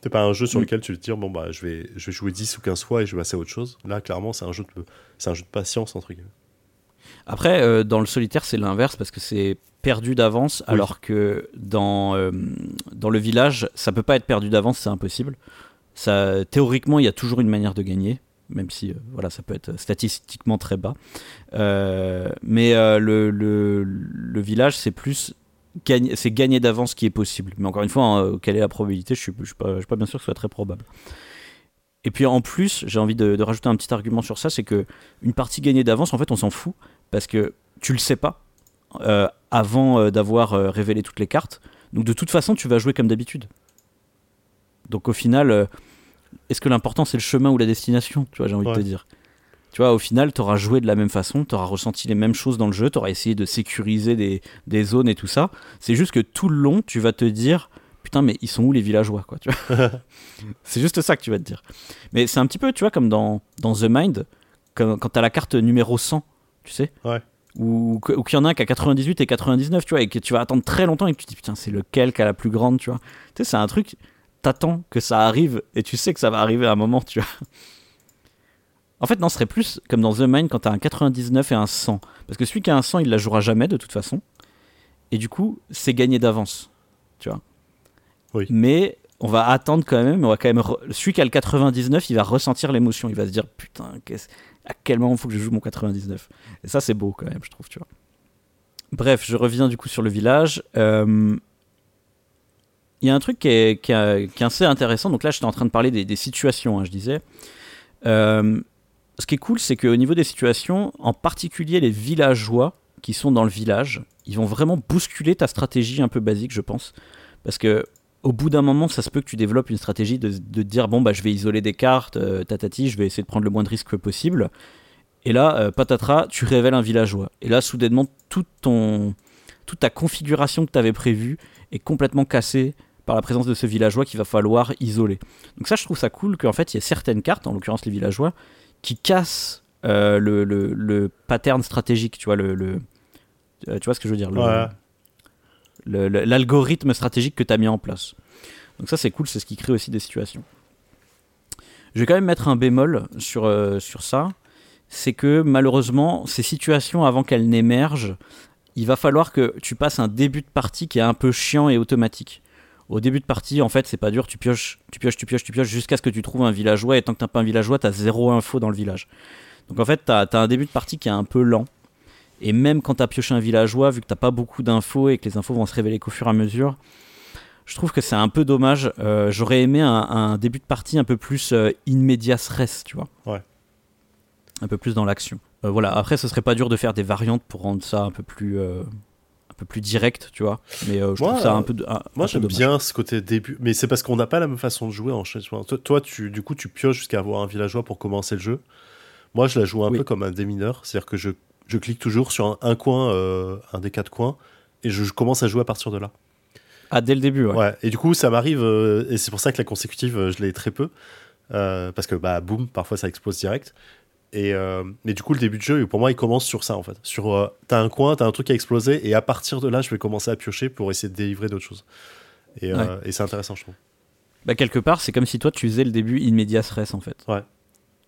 C'est pas un jeu sur mm. lequel tu te dire bon bah je vais je vais jouer 10 ou 15 fois et je vais passer à autre chose. Là clairement c'est un jeu de c'est un jeu de patience entre guillemets.
Après euh, dans le solitaire c'est l'inverse parce que c'est perdu d'avance alors que dans euh, dans le village ça peut pas être perdu d'avance c'est impossible. Ça théoriquement il y a toujours une manière de gagner même si voilà ça peut être statistiquement très bas. mais le, le, le, village c'est plus c'est gagner d'avance qui est possible. Mais encore une fois, hein, quelle est la probabilité Je suis, suis, pas, suis pas bien sûr que ce soit très probable. Et puis en plus, j'ai envie de, rajouter un petit argument sur ça, c'est que une partie gagnée d'avance, en fait, on s'en fout parce que tu le sais pas euh, avant euh, d'avoir euh, révélé toutes les cartes. Donc de toute façon, tu vas jouer comme d'habitude. Donc au final, est-ce que l'important c'est le chemin ou la destination Tu vois, j'ai envie de te dire tu vois, au final, tu auras joué de la même façon, tu auras ressenti les mêmes choses dans le jeu, tu auras essayé de sécuriser des, des zones et tout ça. C'est juste que tout le long, tu vas te dire putain, mais ils sont où les villageois, quoi, tu vois. c'est juste ça que tu vas te dire. Mais c'est un petit peu, tu vois, comme dans, dans The Mind, quand, quand tu as la carte numéro 100, tu sais.
Ouais.
Ou, ou qu'il y en a un qui a 98 et 99, tu vois, et que tu vas attendre très longtemps et que tu te dis putain, c'est lequel qui a la plus grande, tu vois. Tu sais, c'est un truc, t'attends que ça arrive et tu sais que ça va arriver à un moment, tu vois. En fait, non, ce serait plus comme dans The Mind quand t'as un 99 et un 100. Parce que celui qui a un 100, il la jouera jamais de toute façon. Et du coup, c'est gagné d'avance. Tu vois
Oui.
Mais on va attendre quand même. On va quand même Celui qui a le 99, il va ressentir l'émotion. Il va se dire Putain, à quel moment faut que je joue mon 99 Et ça, c'est beau quand même, je trouve. Tu vois Bref, je reviens du coup sur le village. Euh, il y a un truc qui est, qui, est, assez intéressant. Donc là, j'étais en train de parler des, situations, hein, je disais. Euh, ce qui est cool, c'est qu'au niveau des situations, en particulier les villageois qui sont dans le village, ils vont vraiment bousculer ta stratégie un peu basique, je pense. Parce que au bout d'un moment, ça se peut que tu développes une stratégie de, de dire bon, bah, je vais isoler des cartes, euh, tatati, je vais essayer de prendre le moins de risques possible. Et là, euh, patatras, tu révèles un villageois. Et là, soudainement, tout ton, toute ta configuration que tu avais prévue est complètement cassée par la présence de ce villageois qu'il va falloir isoler. Donc ça, je trouve ça cool qu'en fait, il y ait certaines cartes, en l'occurrence les villageois, qui cassent euh, le, le, le, pattern stratégique, tu vois, le, le euh, tu vois ce que je veux dire
Ouais.
L'algorithme stratégique que tu as mis en place. Donc ça c'est cool, c'est ce qui crée aussi des situations. Je vais quand même mettre un bémol sur, euh, sur ça, c'est que malheureusement ces situations avant qu'elles n'émergent, il va falloir que tu passes un début de partie qui est un peu chiant et automatique. Au début de partie, en fait, c'est pas dur, tu pioches, tu pioches, tu pioches, tu pioches jusqu'à ce que tu trouves un villageois et tant que t'as pas un villageois, t'as zéro info dans le village. Donc en fait, t'as as un début de partie qui est un peu lent. Et même quand tu as pioché un villageois, vu que t'as pas beaucoup d'infos et que les infos vont se révéler qu'au fur et à mesure, je trouve que c'est un peu dommage. Euh, J'aurais aimé un, un début de partie un peu plus euh, in medias res, tu vois.
Ouais.
Un peu plus dans l'action. Euh, voilà. Après, ce serait pas dur de faire des variantes pour rendre ça un peu plus, euh, un peu plus direct, tu vois. Mais je
Moi,
trouve ça un peu. un-
Moi, j'aime bien ce côté début, mais c'est parce qu'on n'a pas la même façon de jouer en chemin. Toi, toi, tu, du coup, tu pioches jusqu'à avoir un villageois pour commencer le jeu. Moi, je la joue un
Oui.
peu comme un démineur, c'est-à-dire que je, je clique toujours sur un, un coin, euh, un des quatre coins, et je, je commence à jouer à partir de là.
Ah, dès le début, ouais.
Ouais. Et du coup, ça m'arrive, euh, et c'est pour ça que la consécutive, euh, je l'ai très peu, parce que bah boum, parfois ça explose direct. Et mais du coup, le début de jeu, pour moi, il commence sur ça en fait. Sur, t'as un coin, t'as un truc à exploser, et à partir de là, je vais commencer à piocher pour essayer de délivrer d'autres choses. Et, et c'est intéressant, je trouve.
Bah, quelque part, c'est comme si toi, tu faisais le début in medias res, en fait.
Ouais.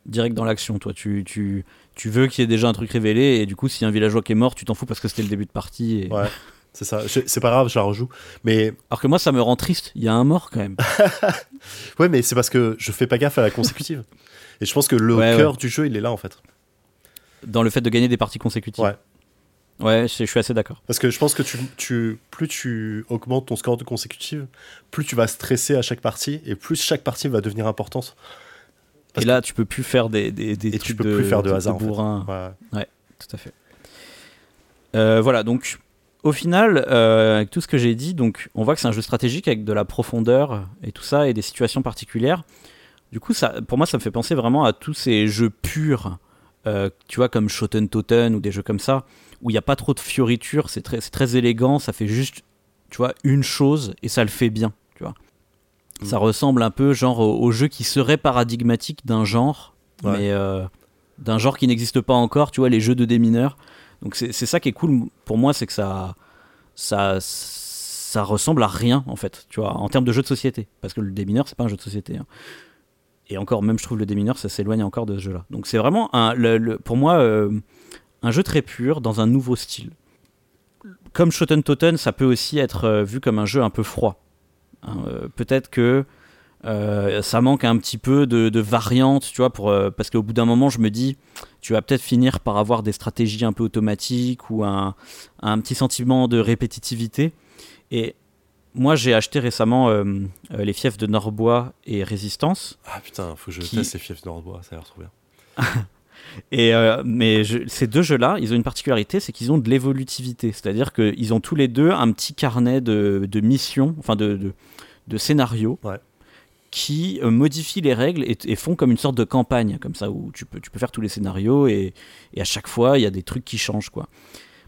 Direct dans l'action, toi. Tu, tu, tu veux qu'il y ait déjà un truc révélé, et du coup, s'il y a un villageois qui est mort, tu t'en fous parce que c'était le début de partie. et-
Ouais. C'est ça. C'est pas grave, je la rejoue. Mais
Alors que moi, ça me rend triste. Il y a un mort quand même.
ouais, mais c'est parce que je fais pas gaffe à la consécutive. et je pense que le
Ouais,
cœur du jeu, il est là en fait.
dans le fait de gagner des parties consécutives.
Ouais.
Ouais, je, je suis assez d'accord.
Parce que je pense que tu, tu, plus tu augmentes ton score de consécutive, plus tu vas stresser à chaque partie, et plus chaque partie va devenir importante. Parce
et là, tu peux plus faire des, des, des
Et tu peux plus faire de hasard, en fait.
bourrin.
Ouais.
Tout à fait. Euh, voilà, donc au final, euh, avec tout ce que j'ai dit, donc on voit que c'est un jeu stratégique avec de la profondeur et tout ça et des situations particulières. Du coup, ça, pour moi, ça me fait penser vraiment à tous ces jeux purs, euh, tu vois, comme Shoten Toten ou des jeux comme ça, où il n'y a pas trop de fioritures, c'est très, c'est très élégant, ça fait juste, tu vois, une chose et ça le fait bien,
Mm.
Ça ressemble un peu genre au, au jeu qui serait paradigmatique d'un genre,
Ouais.
mais euh, d'un genre qui n'existe pas encore, tu vois, les jeux de démineurs. Donc c'est ça qui est cool pour moi, c'est que ça, ça, ça ressemble à rien en fait, tu vois, en termes de jeu de société. Parce que le démineur, c'est pas un jeu de société. hein. Et encore, même je trouve le démineur, ça s'éloigne encore de ce jeu-là. Donc c'est vraiment, un, le- le- pour moi, euh, un jeu très pur dans un nouveau style. Comme Shoten Toten, ça peut aussi être euh, vu comme un jeu un peu froid. Hein, euh, Peut-être que euh, ça manque un petit peu de, de variante, tu vois, pour, euh, parce qu'au bout d'un moment, je me dis, tu vas peut-être finir par avoir des stratégies un peu automatiques ou un, un petit sentiment de répétitivité. Et moi, j'ai acheté récemment euh, les fiefs de Norbois et Résistance.
Ah putain, faut que je
Qui-
teste ces fiefs de Nordbois, ça a l'air trop bien.
Et mais je- ces deux jeux-là, ils ont une particularité, c'est qu'ils ont de l'évolutivité. C'est-à-dire qu'ils ont tous les deux un petit carnet de, de missions, enfin de, de, de scénarios,
Ouais.
qui euh, modifient les règles et, et font comme une sorte de campagne, comme ça, où tu peux, tu peux faire tous les scénarios et, et à chaque fois, il y a des trucs qui changent. Quoi.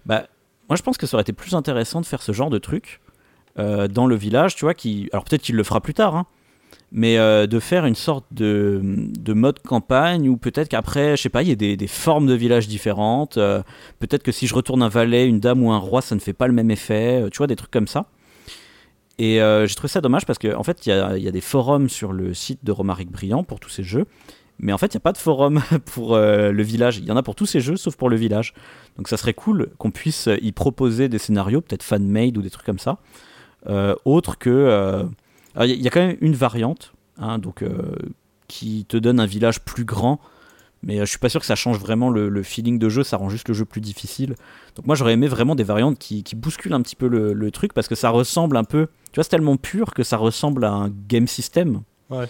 Bah, moi, je pense que ça aurait été plus intéressant de faire ce genre de truc euh, dans le village, tu vois, qui... Alors peut-être qu'il le fera plus tard, hein, mais euh, de faire une sorte de, de mode campagne ou peut-être qu'après, je sais pas, il y a des, des formes de villages différentes. euh, peut-être que si je retourne un valet, une dame ou un roi, ça ne fait pas le même effet. tu vois, des trucs comme ça. Et euh, j'ai trouvé ça dommage parce qu'en en fait, il y a, des forums sur le site de Romaric Brillant pour tous ces jeux. Mais en fait, il n'y a pas de forum pour euh, le village. Il y en a pour tous ces jeux, sauf pour le village. Donc ça serait cool qu'on puisse y proposer des scénarios, peut-être fan-made ou des trucs comme ça. Euh, autre que... Il y, a- quand même une variante, hein, donc, qui te donne un village plus grand. Mais euh, je suis pas sûr que ça change vraiment le, le feeling de jeu, ça rend juste le jeu plus difficile. Donc moi j'aurais aimé vraiment des variantes qui, qui bousculent un petit peu le, le truc parce que ça ressemble un peu, tu vois, c'est tellement pur que ça ressemble à un game system.
Ouais.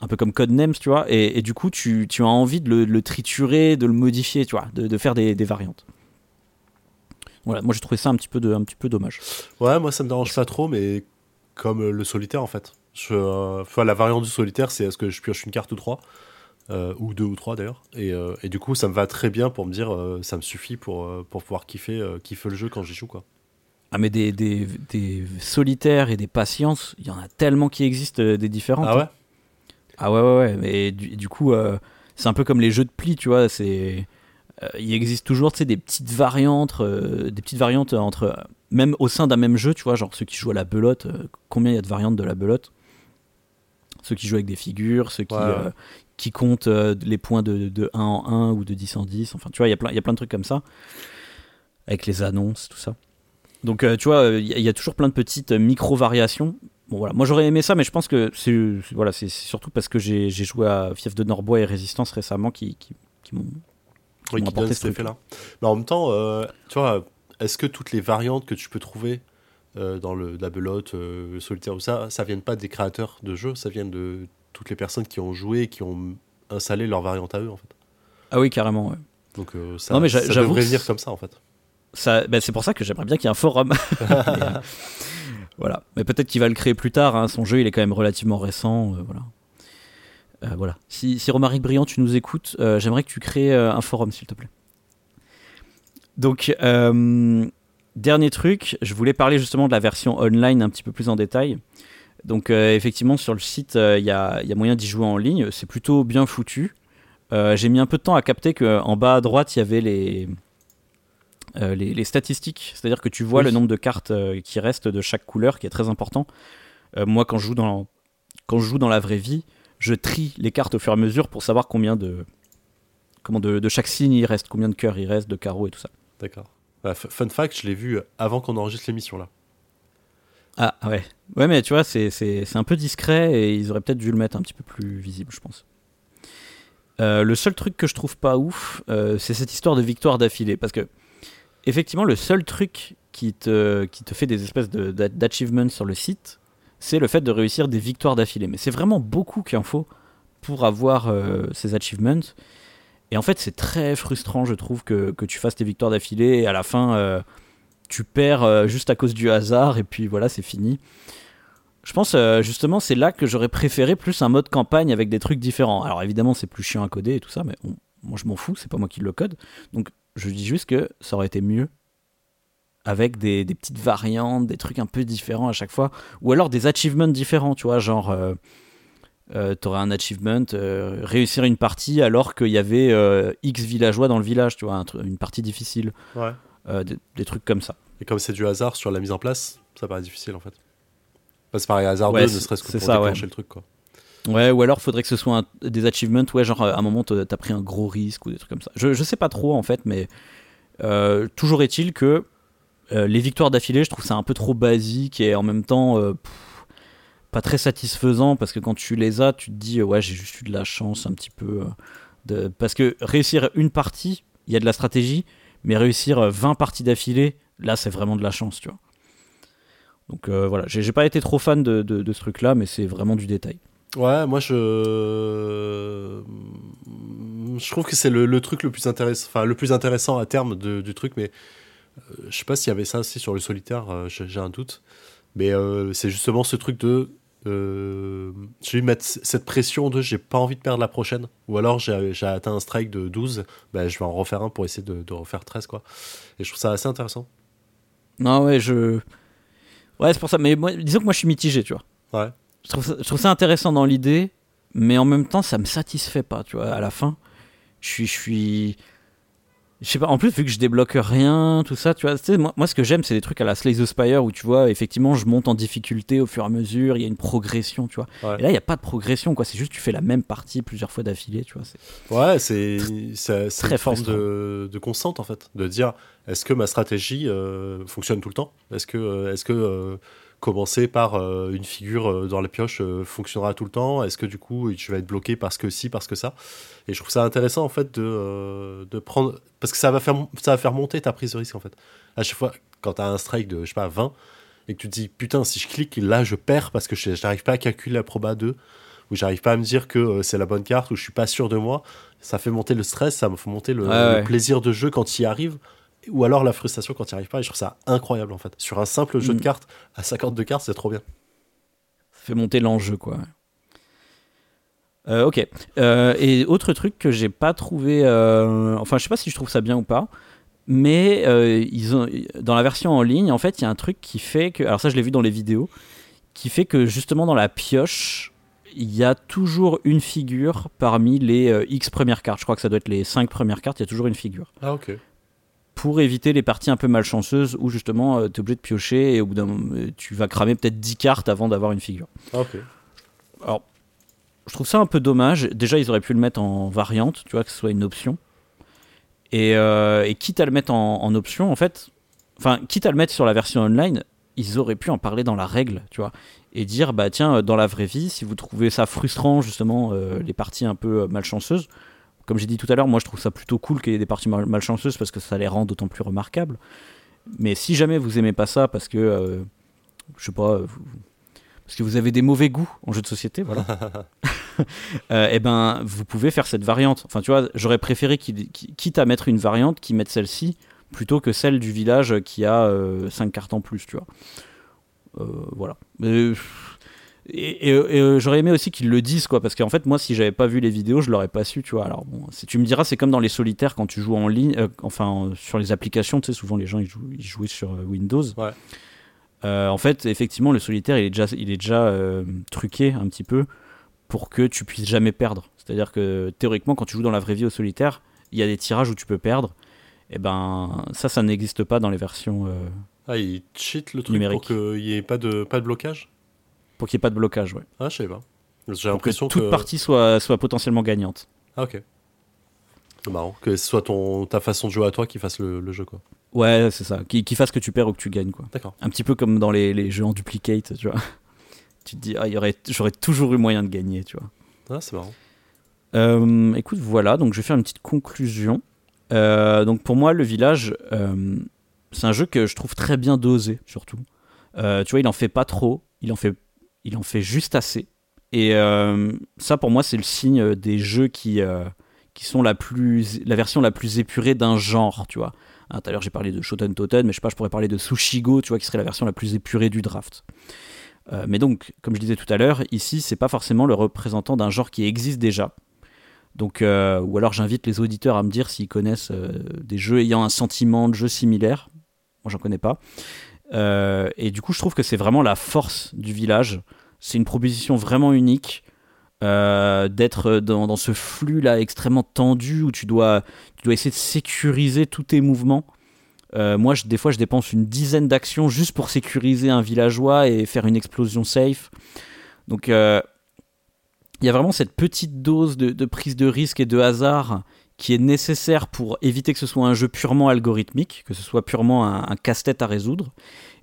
un peu comme Codenames, tu vois, et, du coup, tu, tu, as envie de le, triturer, de le modifier, tu vois, de, faire des, variantes. Voilà, moi j'ai trouvé ça un petit peu, de, un petit peu dommage.
Ouais, moi ça me dérange pas trop, mais comme le solitaire en fait. Je, enfin, la variante du solitaire, c'est est-ce que je pioche une carte ou trois? Euh, ou deux ou trois d'ailleurs. Et, euh, et, du coup, ça me va très bien pour me dire, euh, ça me suffit pour, pour pouvoir kiffer, kiffer le jeu quand j'y joue. Quoi.
Ah, mais des, des, des, solitaires et des patiences, il y en a tellement qui existent des différentes.
Ah ouais hein.
Ah ouais, ouais, ouais. Mais du, du coup, c'est un peu comme les jeux de pli, tu vois. C'est. il existe toujours des petites variantes des petites variantes entre même au sein d'un même jeu tu vois genre ceux qui jouent à la belote combien il y a de variantes de la belote? Ceux qui jouent avec des figures ceux qui, qui compte euh, les points de, de, 1 en 1 ou de 10 en 10. Enfin, tu vois, il y, a plein, de trucs comme ça. Avec les annonces, tout ça. Donc, euh, tu vois, il y, a toujours plein de petites euh, micro-variations. Bon, voilà. Moi, j'aurais aimé ça, mais je pense que c'est voilà, surtout parce que j'ai joué à Fief de Norbois et Résistance récemment qui, qui, qui m'ont
oui, apporté cet effet-là. Mais en même temps, tu vois, est-ce que toutes les variantes que tu peux trouver dans le, la belote, le solitaire ou ça, ça viennent pas des créateurs de jeux, ça vient de toutes les personnes qui ont joué, qui ont installé leur variante à eux, en fait.
Ah oui, carrément, ouais.
Donc euh, ça, non, mais ça devrait venir comme ça, en fait.
Ça, ben, c'est pour ça que j'aimerais bien qu'il y ait un forum. Euh, voilà. Mais peut-être qu'il va le créer plus tard. Hein. Son jeu, il est quand même relativement récent. Euh, voilà. voilà. Si, si Romaric Briand, tu nous écoutes, j'aimerais que tu crées un forum, s'il te plaît. Donc, dernier truc, je voulais parler justement de la version online un petit peu plus en détail. Donc euh, effectivement sur le site il euh, y, a, moyen d'y jouer en ligne, c'est plutôt bien foutu. Euh, j'ai mis un peu de temps à capter qu'en bas à droite il y avait les, les, statistiques, c'est-à-dire que tu vois le nombre de cartes qui restent de chaque couleur qui est très important. moi quand je, joue dans, quand je joue dans la vraie vie, je trie les cartes au fur et à mesure pour savoir combien de, comment de, de chaque signe il reste, combien de cœurs il reste, de carreaux et tout ça.
D'accord. Bah, fun fact, je l'ai vu avant qu'on enregistre l'émission là.
Ah ouais. Ouais, mais tu vois, c'est un peu discret et ils auraient peut-être dû le mettre un petit peu plus visible, je pense. Euh, le seul truc que je trouve pas ouf, euh, c'est cette histoire de victoire d'affilée. Parce que, effectivement, le seul truc qui te, qui te fait des espèces d'achievements sur le site, c'est le fait de réussir des victoires d'affilée. Mais c'est vraiment beaucoup qu'il en faut pour avoir euh, ces achievements. Et en fait, c'est très frustrant, je trouve, que, que tu fasses tes victoires d'affilée et à la fin tu perds euh, juste à cause du hasard et puis voilà, c'est fini. Je pense euh, justement c'est là que j'aurais préféré plus un mode campagne avec des trucs différents. Alors évidemment c'est plus chiant à coder et tout ça, mais moi je m'en fous, c'est pas moi qui le code. Donc je dis juste que ça aurait été mieux avec des, petites variantes, des trucs un peu différents à chaque fois, ou alors des achievements différents, tu vois, genre euh, t'aurais un achievement, réussir une partie alors qu'il y avait X villageois dans le village, tu vois, une partie difficile.
Ouais.
Euh, des, trucs comme ça.
Et comme c'est du hasard sur la mise en place, ça paraît difficile en fait. c'est pareil, hasardeux, ne serait-ce que pour ça, déclencher le truc quoi.
Ouais, ou alors faudrait que ce soit des achievements, ouais, genre à un moment t'as pris un gros risque ou des trucs comme ça. Je, je sais pas trop en fait, mais euh, toujours est-il que euh, les victoires d'affilée, je trouve ça un peu trop basique et en même temps pas très satisfaisant parce que quand tu les as, tu te dis ouais, j'ai juste eu de la chance un petit peu. de... Parce que réussir une partie, il y a de la stratégie, mais réussir 20 euh, parties d'affilée, là, c'est vraiment de la chance, tu vois. Donc euh, voilà, j'ai pas été trop fan de, ce truc-là, mais c'est vraiment du détail.
Ouais, moi je. Je trouve que c'est le, truc le plus, intéressant, enfin, le plus intéressant à terme du truc, mais euh, je sais pas s'il y avait ça aussi sur le solitaire, j'ai un doute. Mais c'est justement ce truc de euh, je vais mettre cette pression de j'ai pas envie de perdre la prochaine. Ou alors j'ai atteint un strike de 12, ben, je vais en refaire un pour essayer de, refaire 13. Quoi. Et je trouve ça assez intéressant.
Non, ouais, je. Ouais, c'est pour ça. Mais moi, disons que moi je suis mitigé, tu vois.
Ouais.
Je trouve ça, je trouve ça intéressant dans l'idée, mais en même temps ça me satisfait pas, tu vois. À la fin, je suis. Je suis je sais pas, en plus, vu que je débloque rien, tout ça, tu vois, moi, moi, ce que j'aime, c'est des trucs à la Slay the Spire où tu vois, effectivement, je monte en difficulté au fur et à mesure, il y a une progression, tu vois. Et là, il n'y a pas de progression, quoi, c'est juste tu fais la même partie plusieurs fois d'affilée, tu
vois. Ouais, c'est très une forme de, de, constante, en fait, de dire, est-ce que ma stratégie euh, fonctionne tout le temps? Est-ce que, euh, est-ce que euh, commencer par euh, une figure euh, dans la pioche euh, fonctionnera tout le temps Est-ce que du coup tu vas être bloqué parce que si, parce que ça? Et je trouve ça intéressant en fait de, de prendre. Parce que ça va, faire, ça va faire monter ta prise de risque en fait. À chaque fois, quand tu as un strike de je sais pas 20 et que tu te dis putain, si je clique là je perds parce que je n'arrive pas à calculer la proba 2 où j'arrive pas à me dire que euh, c'est la bonne carte, où je suis pas sûr de moi. Ça fait monter le stress, ça me fait monter le, le plaisir de jeu quand il y arrive, ou alors la frustration quand il n'y arrive pas. Et je trouve ça incroyable en fait. Sur un simple jeu de mm. cartes, à 52 cartes, c'est trop bien.
Ça fait monter l'enjeu quoi. Euh, ok. Euh, et autre truc que j'ai pas trouvé, euh, enfin je sais pas si je trouve ça bien ou pas, mais ils ont, dans la version en ligne, en fait, il y a un truc qui fait que, alors ça je l'ai vu dans les vidéos, qui fait que justement dans la pioche, il y a toujours une figure parmi les X premières cartes. Je crois que ça doit être les 5 premières cartes, il y a toujours une figure.
Ah ok
pour éviter les parties un peu malchanceuses où justement tu es obligé de piocher et au bout d'un moment tu vas cramer peut-être 10 cartes avant d'avoir une figure.
Ah, ok.
Alors je trouve ça un peu dommage. Déjà, ils auraient pu le mettre en variante, tu vois, que ce soit une option. Et, euh, quitte à le mettre en, option, en fait, enfin, quitte à le mettre sur la version online, ils auraient pu en parler dans la règle, tu vois, et dire, bah tiens, dans la vraie vie, si vous trouvez ça frustrant, justement, euh, les parties un peu euh, malchanceuses, comme j'ai dit tout à l'heure, moi je trouve ça plutôt cool qu'il y ait des parties malchanceuses parce que ça les rend d'autant plus remarquables. Mais si jamais vous aimez pas ça parce que, je sais pas, vous, parce que vous avez des mauvais goûts en jeu de société, voilà. euh, et eh ben, vous pouvez faire cette variante. Enfin, tu vois, j'aurais préféré qu'il, quitte à mettre une variante, qu'ils mettent celle-ci plutôt que celle du village qui a 5 euh, cartes en plus, tu vois. Euh, voilà. Et, euh, j'aurais aimé aussi qu'ils le disent, quoi, parce qu'en fait, moi, si j'avais pas vu les vidéos, je l'aurais pas su, tu vois. Alors, bon, si tu me diras, c'est comme dans les solitaires quand tu joues en ligne, enfin, sur les applications, tu sais, souvent les gens ils, jouent, ils jouaient sur Windows.
Ouais.
Euh, en fait, effectivement, le solitaire, il est déjà, il est déjà euh, truqué un petit peu pour que tu puisses jamais perdre. C'est-à-dire que théoriquement, quand tu joues dans la vraie vie au solitaire, il y a des tirages où tu peux perdre. Et eh ben, ça, ça n'existe pas dans les versions. Euh,
ah, il cheat le truc pour qu'il n'y ait pas de, pas de blocage?
Pour qu'il n'y ait pas de blocage, ouais.
Ah, je sais pas. J'ai l'impression
que toute partie soit, soit potentiellement gagnante.
Ah, ok. C'est marrant. Que ce soit ton, ta façon de jouer à toi qui fasse le, le jeu, quoi.
Ouais, c'est ça. Qui, fasse que tu perds ou que tu gagnes, quoi.
D'accord.
Un petit peu comme dans les, les, jeux en duplicate, tu vois. tu te dis, ah, j'aurais toujours eu moyen de gagner, tu vois.
Ah, c'est marrant.
Euh, écoute, voilà, donc je vais faire une petite conclusion. Euh, donc pour moi, le village, euh, c'est un jeu que je trouve très bien dosé, surtout. tu vois, il en fait pas trop, il en fait, il en fait juste assez. Et ça, pour moi, c'est le signe des jeux qui, qui sont la, plus, la version la plus épurée d'un genre, tu vois. Hein, tout à l'heure, j'ai parlé de Shoten Toten, mais je sais pas, je pourrais parler de Sushigo, tu vois, qui serait la version la plus épurée du draft. Euh, mais donc, comme je disais tout à l'heure, ici, c'est pas forcément le représentant d'un genre qui existe déjà. Donc, euh, ou alors j'invite les auditeurs à me dire s'ils connaissent euh, des jeux ayant un sentiment de jeu similaire. Moi, j'en connais pas. Et du coup, je trouve que c'est vraiment la force du village. C'est une proposition vraiment unique. d'être dans, ce flux là extrêmement tendu où tu dois, essayer de sécuriser tous tes mouvements. Euh, moi, des fois, je dépense une dizaine d'actions juste pour sécuriser un villageois et faire une explosion safe. Donc, euh, il y a vraiment cette petite dose de, prise de risque et de hasard qui est nécessaire pour éviter que ce soit un jeu purement algorithmique, que ce soit purement un, casse-tête à résoudre.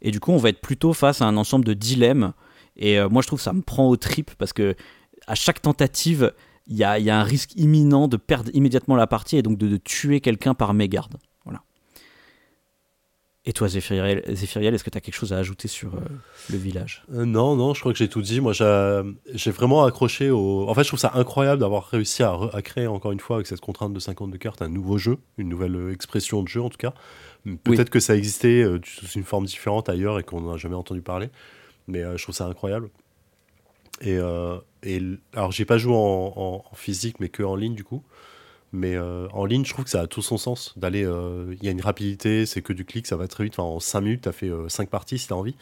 Et du coup, on va être plutôt face à un ensemble de dilemmes. Et euh, moi, je trouve que ça me prend au trip parce que à chaque tentative, il y a, un risque imminent de perdre immédiatement la partie et donc de, tuer quelqu'un par mégarde. Et toi, Zéphiriel, est-ce que tu as quelque chose à ajouter sur euh, le village?
Euh, Non, non, je crois que j'ai tout dit. Moi, j'ai vraiment accroché au. En fait, je trouve ça incroyable d'avoir réussi à, créer, encore une fois, avec cette contrainte de 52 cartes, un nouveau jeu, une nouvelle euh, expression de jeu en tout cas. Peut-être que ça existait sous une forme différente ailleurs et qu'on n'en a jamais entendu parler. Mais je trouve ça incroyable. Et, et alors, j'ai pas joué en, physique, mais que en ligne du coup. Mais euh, en ligne, je trouve que ça a tout son sens d'aller. Euh, il y a une rapidité, c'est que du clic, ça va très vite. En 5 minutes, tu as fait 5 parties si tu as envie.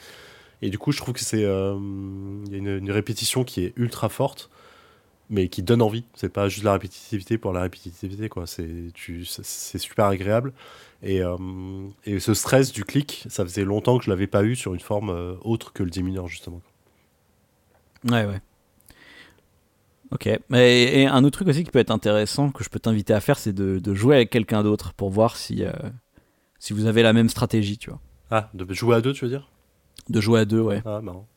Et du coup, je trouve que c'est. Une, répétition qui est ultra forte, mais qui donne envie. C'est pas juste la répétitivité pour la répétitivité, quoi. C'est super agréable. Et, et, ce stress du clic, ça faisait longtemps que je l'avais pas eu sur une forme autre que le 10 mineurs, justement.
Ouais, ouais. Ok. Et, un autre truc aussi qui peut être intéressant, que je peux t'inviter à faire, c'est de, jouer avec quelqu'un d'autre pour voir si, euh, si vous avez la même stratégie, tu vois.
Ah, de jouer à deux, tu veux dire?
De jouer à deux, ouais.
Ah, marrant.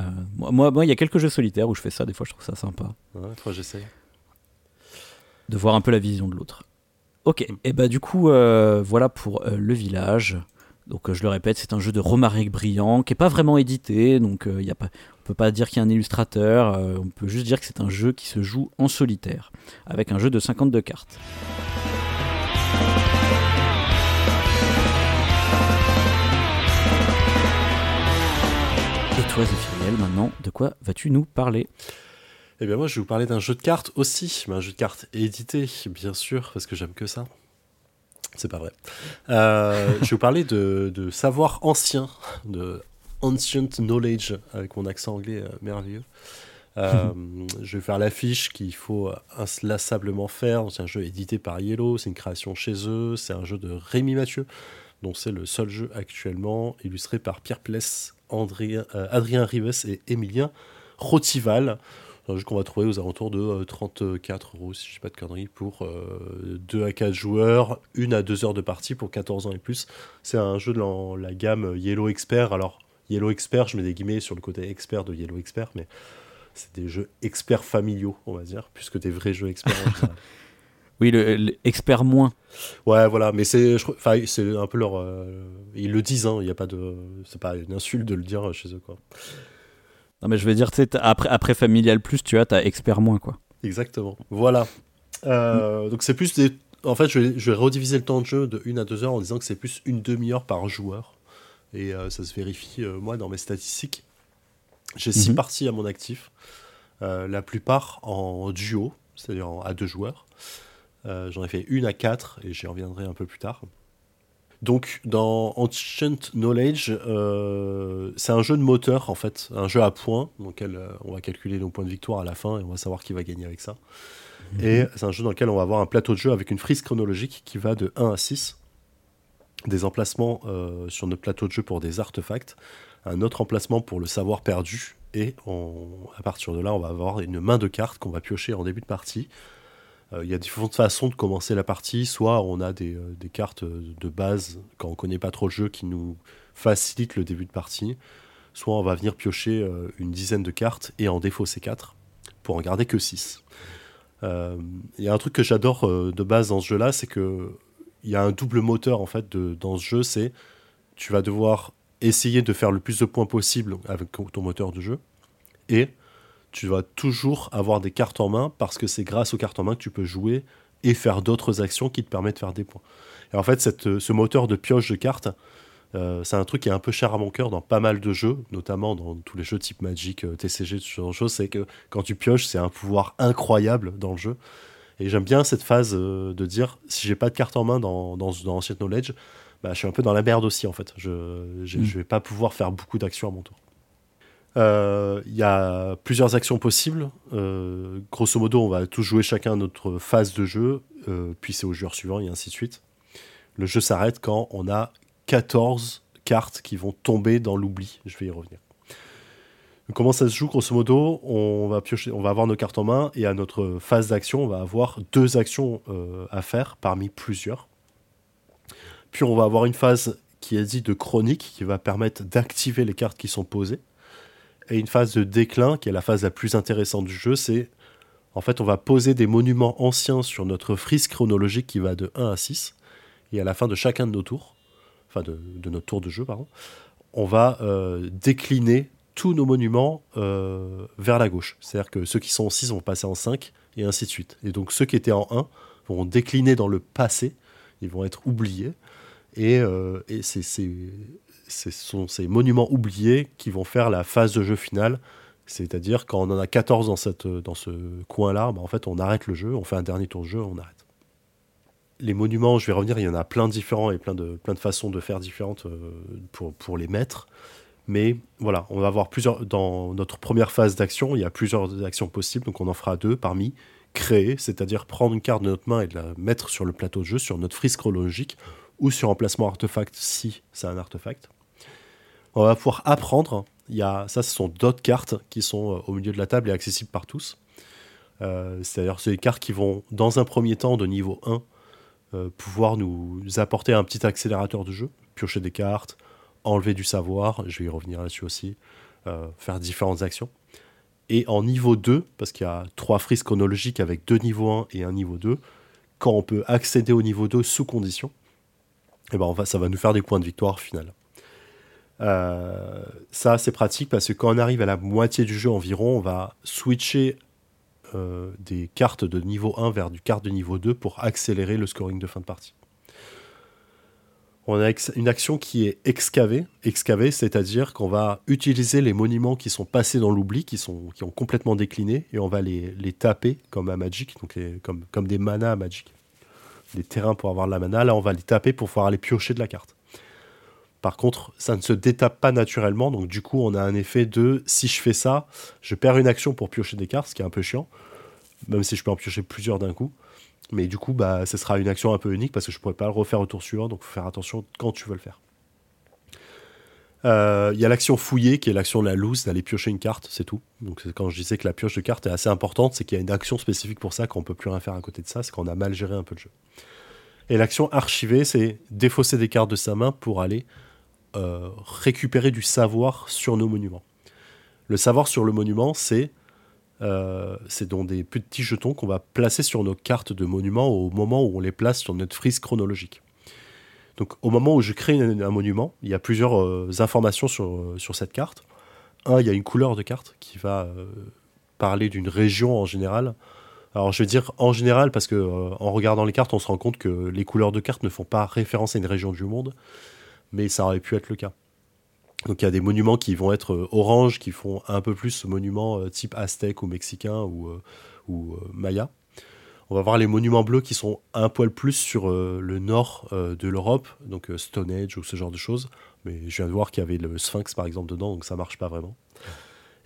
Euh, moi, moi, il y a quelques jeux solitaires où je fais ça, des fois je trouve ça sympa.
Ouais, toi, j'essaie.
De voir un peu la vision de l'autre. Ok, mm. et bah du coup, euh, voilà pour le village. Donc je le répète, c'est un jeu de Romaric Brillant qui n'est pas vraiment édité, donc y a pas, on peut pas dire qu'il y a un illustrateur, on peut juste dire que c'est un jeu qui se joue en solitaire, avec un jeu de 52 cartes. Et toi, Zéphiriel, maintenant, de quoi vas-tu nous parler?
Eh bien, moi, je vais vous parler d'un jeu de cartes aussi, mais un jeu de cartes édité, bien sûr, parce que j'aime que ça. C'est pas vrai. Euh, je vais vous parler de, savoir ancien, de ancient knowledge, avec mon accent anglais euh, merveilleux. Euh, je vais faire l'affiche qu'il faut inlassablement faire. C'est un jeu édité par Yellow, c'est une création chez eux, c'est un jeu de Rémi Mathieu, dont c'est le seul jeu actuellement, illustré par Pierre Pless, Adrien, Adrien Rives et Emilien Rotival un jeu qu'on va trouver aux alentours de 34 euh, euros, si je ne pas de conneries, pour 2 euh, à 4 joueurs, 1 à 2 heures de partie pour 14 ans et plus. C'est un jeu de la, gamme Yellow Expert. Alors, Yellow Expert, je mets des guillemets sur le côté expert de Yellow Expert, mais c'est des jeux experts familiaux, on va dire, puisque des vrais jeux experts.
oui, l'expert moins.
Ouais, voilà, mais c'est, c'est un peu leur. Euh, ils le disent, hein, il n'y a pas de. C'est pas une insulte de le dire chez eux, quoi.
Non, mais je vais dire, tu sais, après, après Familial Plus, tu as, t'as Expert moins, quoi.
Exactement. Voilà. Euh, donc c'est plus des. En fait, je vais, je vais, rediviser le temps de jeu de 1 à 2 heures en disant que c'est plus une demi-heure par joueur. Et euh, ça se vérifie, euh, moi, dans mes statistiques. J'ai 6 mhm. parties à mon actif. la plupart en duo, c'est-à-dire à deux joueurs. J'en ai fait une à 4 et j'y reviendrai un peu plus tard. Donc dans Ancient Knowledge, euh, c'est un jeu de moteur en fait, un jeu à points, dans lequel euh, on va calculer nos points de victoire à la fin et on va savoir qui va gagner avec ça. Mhm. Et c'est un jeu dans lequel on va avoir un plateau de jeu avec une frise chronologique qui va de 1 à 6, des emplacements euh, sur notre plateau de jeu pour des artefacts, un autre emplacement pour le savoir perdu, et à partir de là, on va avoir une main de cartes qu'on va piocher en début de partie il y a différentes façons de commencer la partie. Soit on a des, euh, cartes de base quand on connaît pas trop le jeu qui nous facilitent le début de partie. Soit on va venir piocher euh, une dizaine de cartes et en défausser 4 pour en garder que 6. Il y a un truc que j'adore de base dans ce jeu-là, c'est que il y a un double moteur en fait dans ce jeu. C'est tu vas devoir essayer de faire le plus de points possible avec ton moteur de jeu et tu vas toujours avoir des cartes en main parce que c'est grâce aux cartes en main que tu peux jouer et faire d'autres actions qui te permettent de faire des points. Et en fait, cette, ce moteur de pioche de cartes, euh, c'est un truc qui est un peu cher à mon cœur dans pas mal de jeux, notamment dans tous les jeux type Magic, euh, TCG, ce genre de choses. C'est que quand tu pioches, c'est un pouvoir incroyable dans le jeu. Et j'aime bien cette phase euh, de dire si j'ai pas de cartes en main dans, dans, dans Ancient Knowledge, bah, je suis un peu dans la merde aussi en fait. Je, mm. je vais pas pouvoir faire beaucoup d'actions à mon tour. Euh, il y a plusieurs actions possibles. Euh, grosso modo, on va tous jouer chacun notre phase de jeu, euh, puis c'est au joueur suivant et ainsi de suite. Le jeu s'arrête quand on a 14 cartes qui vont tomber dans l'oubli. Je vais y revenir. comment ça se joue Grosso modo, on va, piocher, on va avoir nos cartes en main et à notre phase d'action, on va avoir deux actions à faire parmi plusieurs. Puis on va avoir une phase qui est dite de chronique qui va permettre d'activer les cartes qui sont posées et une phase de déclin qui est la phase la plus intéressante du jeu. C'est en fait, on va poser des monuments anciens sur notre frise chronologique qui va de 1 à 6. Et à la fin de chacun de nos tours, enfin de, notre tour de jeu, pardon, on va euh, décliner tous nos monuments euh, vers la gauche. C'est-à-dire que ceux qui sont en 6 vont passer en 5 et ainsi de suite. Et donc ceux qui étaient en 1 vont décliner dans le passé, ils vont être oubliés. Et, euh, et c'est ce sont ces monuments oubliés qui vont faire la phase de jeu finale. C'est-à-dire quand on en a 14 dans, cette, dans ce coin-là, bah, en fait on arrête le jeu, on fait un dernier tour de jeu, on arrête. Les monuments, je vais revenir, il y en a plein de différents et plein de, plein de façons de faire différentes euh, pour, pour les mettre. Mais voilà, on va avoir plusieurs. Dans notre première phase d'action, il y a plusieurs actions possibles, donc on en fera deux parmi créer, c'est-à-dire prendre une carte de notre main et de la mettre sur le plateau de jeu, sur notre frise chronologique, ou sur emplacement artefact si c'est un artefact on va pouvoir apprendre. Il ça, ce sont d'autres cartes qui sont euh, au milieu de la table et accessibles par tous. Euh, c'est-à-dire, c'est des cartes qui vont, dans un premier temps, de niveau 1, euh, pouvoir nous apporter un petit accélérateur de jeu, piocher des cartes, enlever du savoir, je vais y revenir là-dessus aussi, faire différentes actions. Et en niveau 2, parce qu'il y a trois frises chronologiques avec deux niveaux 1 et un niveau 2, quand on peut accéder au niveau 2 sous condition, et ben ça va nous faire des points de victoire final. Euh, ça, c'est pratique parce que quand on arrive à la moitié du jeu environ, on va switcher euh, des cartes de niveau 1 vers du carte de niveau 2 pour accélérer le scoring de fin de partie. On a une action qui est excavée, excavée c'est-à-dire qu'on va utiliser les monuments qui sont passés dans l'oubli, qui, qui ont complètement décliné, et on va les, les taper comme à Magic, donc comme, comme des manas à Magic. Des terrains pour avoir de la mana, là on va les taper pour pouvoir aller piocher de la carte. Par contre, ça ne se détape pas naturellement, donc du coup, on a un effet de si je fais ça, je perds une action pour piocher des cartes, ce qui est un peu chiant, même si je peux en piocher plusieurs d'un coup. Mais du coup, bah, ce sera une action un peu unique parce que je ne pourrais pas le refaire au tour suivant, donc il faut faire attention quand tu veux le faire. Euh, il y a l'action fouiller qui est l'action de la loose, d'aller piocher une carte, c'est tout. Donc quand je disais que la pioche de carte est assez importante, c'est qu'il y a une action spécifique pour ça, qu'on ne peut plus rien faire à côté de ça, c'est qu'on a mal géré un peu le jeu. Et l'action archivée, c'est défausser des cartes de sa main pour aller euh, récupérer du savoir sur nos monuments. Le savoir sur le monument, c'est euh, dans des petits jetons qu'on va placer sur nos cartes de monuments au moment où on les place sur notre frise chronologique. Donc au moment où je crée un, monument, il y a plusieurs euh, informations sur, sur cette carte. Un, il y a une couleur de carte qui va parler d'une région en général. Alors je vais dire en général parce que en regardant les cartes, on se rend compte que les couleurs de cartes ne font pas référence à une région du monde mais ça aurait pu être le cas. Donc il y a des monuments qui vont être euh, orange, qui font un peu plus monuments euh, type aztèque ou mexicain ou, euh, maya. On va voir les monuments bleus qui sont un poil plus sur le nord de l'Europe, donc Stonehenge ou ce genre de choses. Mais je viens de voir qu'il y avait le Sphinx par exemple dedans, donc ça marche pas vraiment.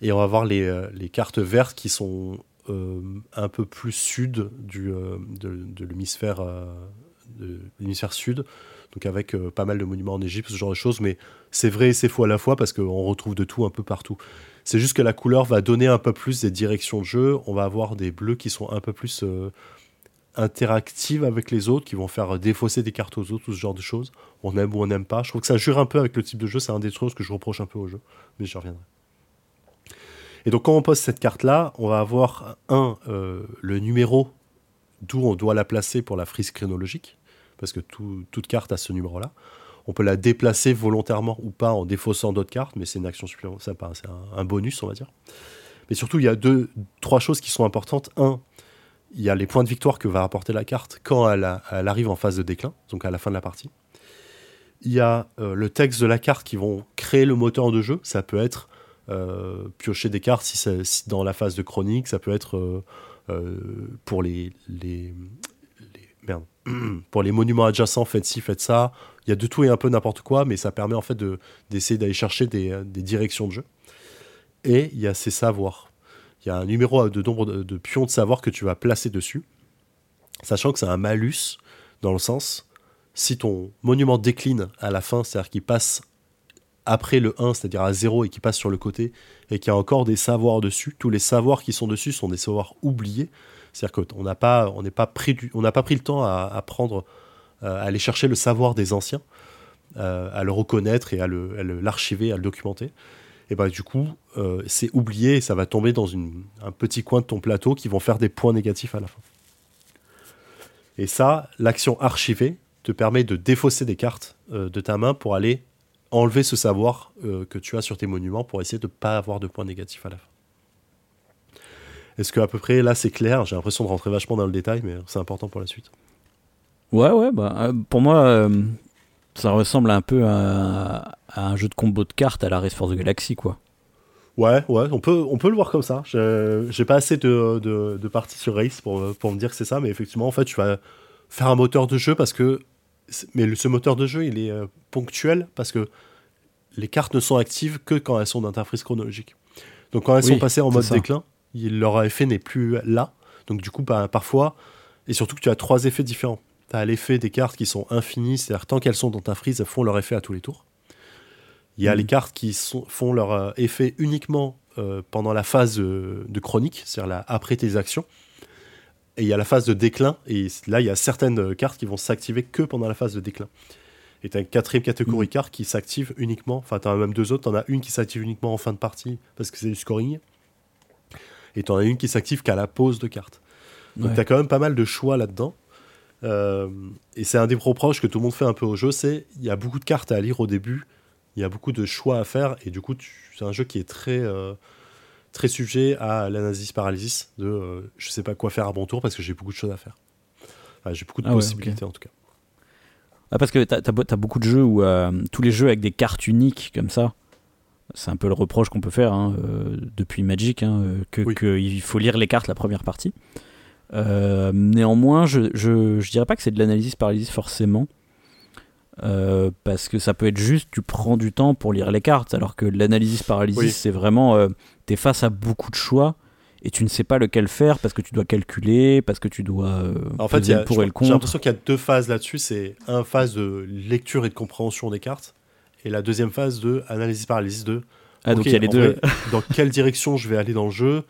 Et on va voir les, les cartes vertes qui sont un peu plus sud du, de l'hémisphère sud donc avec euh, pas mal de monuments en Égypte, ce genre de choses, mais c'est vrai et c'est faux à la fois parce qu'on retrouve de tout un peu partout. C'est juste que la couleur va donner un peu plus des directions de jeu, on va avoir des bleus qui sont un peu plus euh, interactives avec les autres, qui vont faire défausser des cartes aux autres, tout ce genre de choses. On aime ou on n'aime pas. Je trouve que ça jure un peu avec le type de jeu, c'est un des choses que je reproche un peu au jeu, mais j'y reviendrai. Et donc quand on pose cette carte-là, on va avoir un, euh, le numéro d'où on doit la placer pour la frise chronologique parce que toute carte a ce numéro-là. On peut la déplacer volontairement ou pas en défaussant d'autres cartes, mais c'est une action supplémentaire, c'est un, bonus, on va dire. Mais surtout, il y a deux, trois choses qui sont importantes. Un, il y a les points de victoire que va apporter la carte quand elle, arrive en phase de déclin, donc à la fin de la partie. Il y a euh, le texte de la carte qui vont créer le moteur de jeu. Ça peut être euh, piocher des cartes si, dans la phase de chronique, ça peut être euh, pour les, les, pour les monuments adjacents, faites ci, faites ça. Il y a de tout et un peu n'importe quoi, mais ça permet en fait d'essayer d'aller chercher des, directions de jeu. Et il y a ces savoirs. Il y a un numéro de nombre de, pions de savoir que tu vas placer dessus, sachant que c'est un malus dans le sens, si ton monument décline à la fin, c'est-à-dire qu'il passe après le 1, c'est-à-dire à 0 et qui passe sur le côté, et qu'il y a encore des savoirs dessus, tous les savoirs qui sont dessus sont des savoirs oubliés, c'est-à-dire qu'on n'a pas, on pris n'a pas pris le temps à, prendre, euh, à aller chercher le savoir des anciens, euh, à le reconnaître et à l'archiver, à, le documenter. Et ben du coup, euh, c'est oublié et ça va tomber dans un petit coin de ton plateau qui vont faire des points négatifs à la fin. Et ça, l'action archivée te permet de défausser des cartes de ta main pour aller enlever ce savoir que tu as sur tes monuments pour essayer de ne pas avoir de points négatifs à la fin. Est-ce qu'à peu près là c'est clair? J'ai l'impression de rentrer vachement dans le détail, mais c'est important pour la suite.
Ouais, ouais, bah, euh, pour moi, euh, ça ressemble un peu à, un jeu de combo de cartes à la Race for the Galaxy, quoi.
Ouais, ouais, on peut, on peut le voir comme ça. J'ai pas assez de, de, parties sur Race pour, pour me dire que c'est ça, mais effectivement, en fait, tu vas faire un moteur de jeu parce que. Mais ce moteur de jeu, il est euh, ponctuel parce que les cartes ne sont actives que quand elles sont d'interface chronologique. Donc quand elles sont passées en mode déclin, leur effet n'est plus là. Donc du coup, bah, parfois, et surtout que tu as trois effets différents. Tu as l'effet des cartes qui sont infinies, c'est-à-dire tant qu'elles sont dans ta frise, elles font leur effet à tous les tours. Il y a mm. les cartes qui font leur euh, effet uniquement euh, pendant la phase de chronique, c'est-à-dire après tes actions. Et il y a la phase de déclin, et là, il y a certaines cartes qui vont s'activer que pendant la phase de déclin. Et tu as une quatrième catégorie de mm. cartes qui s'active uniquement, enfin tu as même deux autres, tu en as une qui s'active uniquement en fin de partie parce que c'est du scoring, et tu en as une qui s'active qu'à la pose de carte. Donc tu as quand même pas mal de choix là-dedans. et c'est un des reproches que tout le monde fait un peu au jeu, c'est il y a beaucoup de cartes à lire au début, il y a beaucoup de choix à faire, et du coup, c'est un jeu qui est très très sujet à l'analyse paralysis de euh, je sais pas quoi faire à bon tour parce que j'ai beaucoup de choses à faire. j'ai beaucoup de ah possibilités en tout cas.
Ah, parce que tu as, beaucoup de jeux où euh, tous les jeux avec des cartes uniques comme ça, c'est un peu le reproche qu'on peut faire hein, euh, depuis Magic, hein, qu'il faut lire les cartes la première partie. néanmoins, je, je, je, dirais pas que c'est de l'analyse paralysis forcément. Euh, parce que ça peut être juste, tu prends du temps pour lire les cartes, alors que l'analyse paralysis, c'est vraiment, euh, tu es face à beaucoup de choix et tu ne sais pas lequel faire parce que tu dois calculer, parce que tu dois euh,
en fait, le pour et le contre. J'ai l'impression qu'il y a deux phases là-dessus. C'est un phase de lecture et de compréhension des cartes, et la deuxième phase de analyse paralysis de.
Ah, donc il y a les deux.
dans quelle direction je vais aller dans le jeu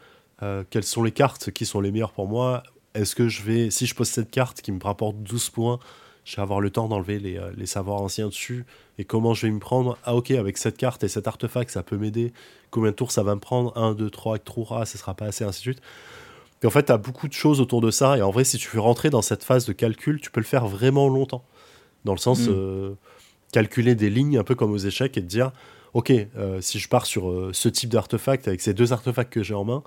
Quelles sont les cartes qui sont les meilleures pour moi Est-ce que je vais, si je pose cette carte qui me rapporte 12 points, je vais avoir le temps d'enlever les, euh, les, savoirs anciens dessus et comment je vais me prendre? Ah ok, avec cette carte et cet artefact, ça peut m'aider. Combien de tours ça va me prendre? 1, 2, 3, 3, ah, ça sera pas assez, ainsi de suite. Et en fait, tu as beaucoup de choses autour de ça. Et en vrai, si tu veux rentrer dans cette phase de calcul, tu peux le faire vraiment longtemps. Dans le sens, mm. euh, calculer des lignes un peu comme aux échecs et te dire, ok, euh, si je pars sur ce type d'artefact avec ces deux artefacts que j'ai en main,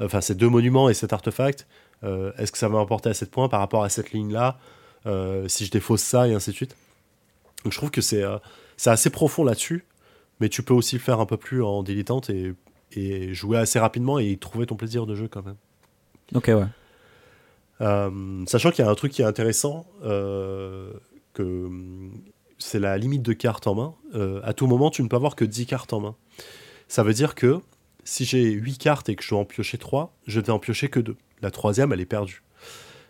enfin ces deux monuments et cet artefact, est-ce que ça va m'apporter à 7 points par rapport à cette ligne-là euh, si je défausse ça et ainsi de suite. Donc je trouve que c'est euh, assez profond là-dessus, mais tu peux aussi le faire un peu plus en dilettante et, et jouer assez rapidement et trouver ton plaisir de jeu quand même.
Ok, ouais.
Euh, sachant qu'il y a un truc qui est intéressant, que c'est la limite de cartes en main. à tout moment, tu ne peux avoir que 10 cartes en main. Ça veut dire que si j'ai 8 cartes et que je dois en piocher 3, je vais en piocher que 2. La troisième, elle est perdue.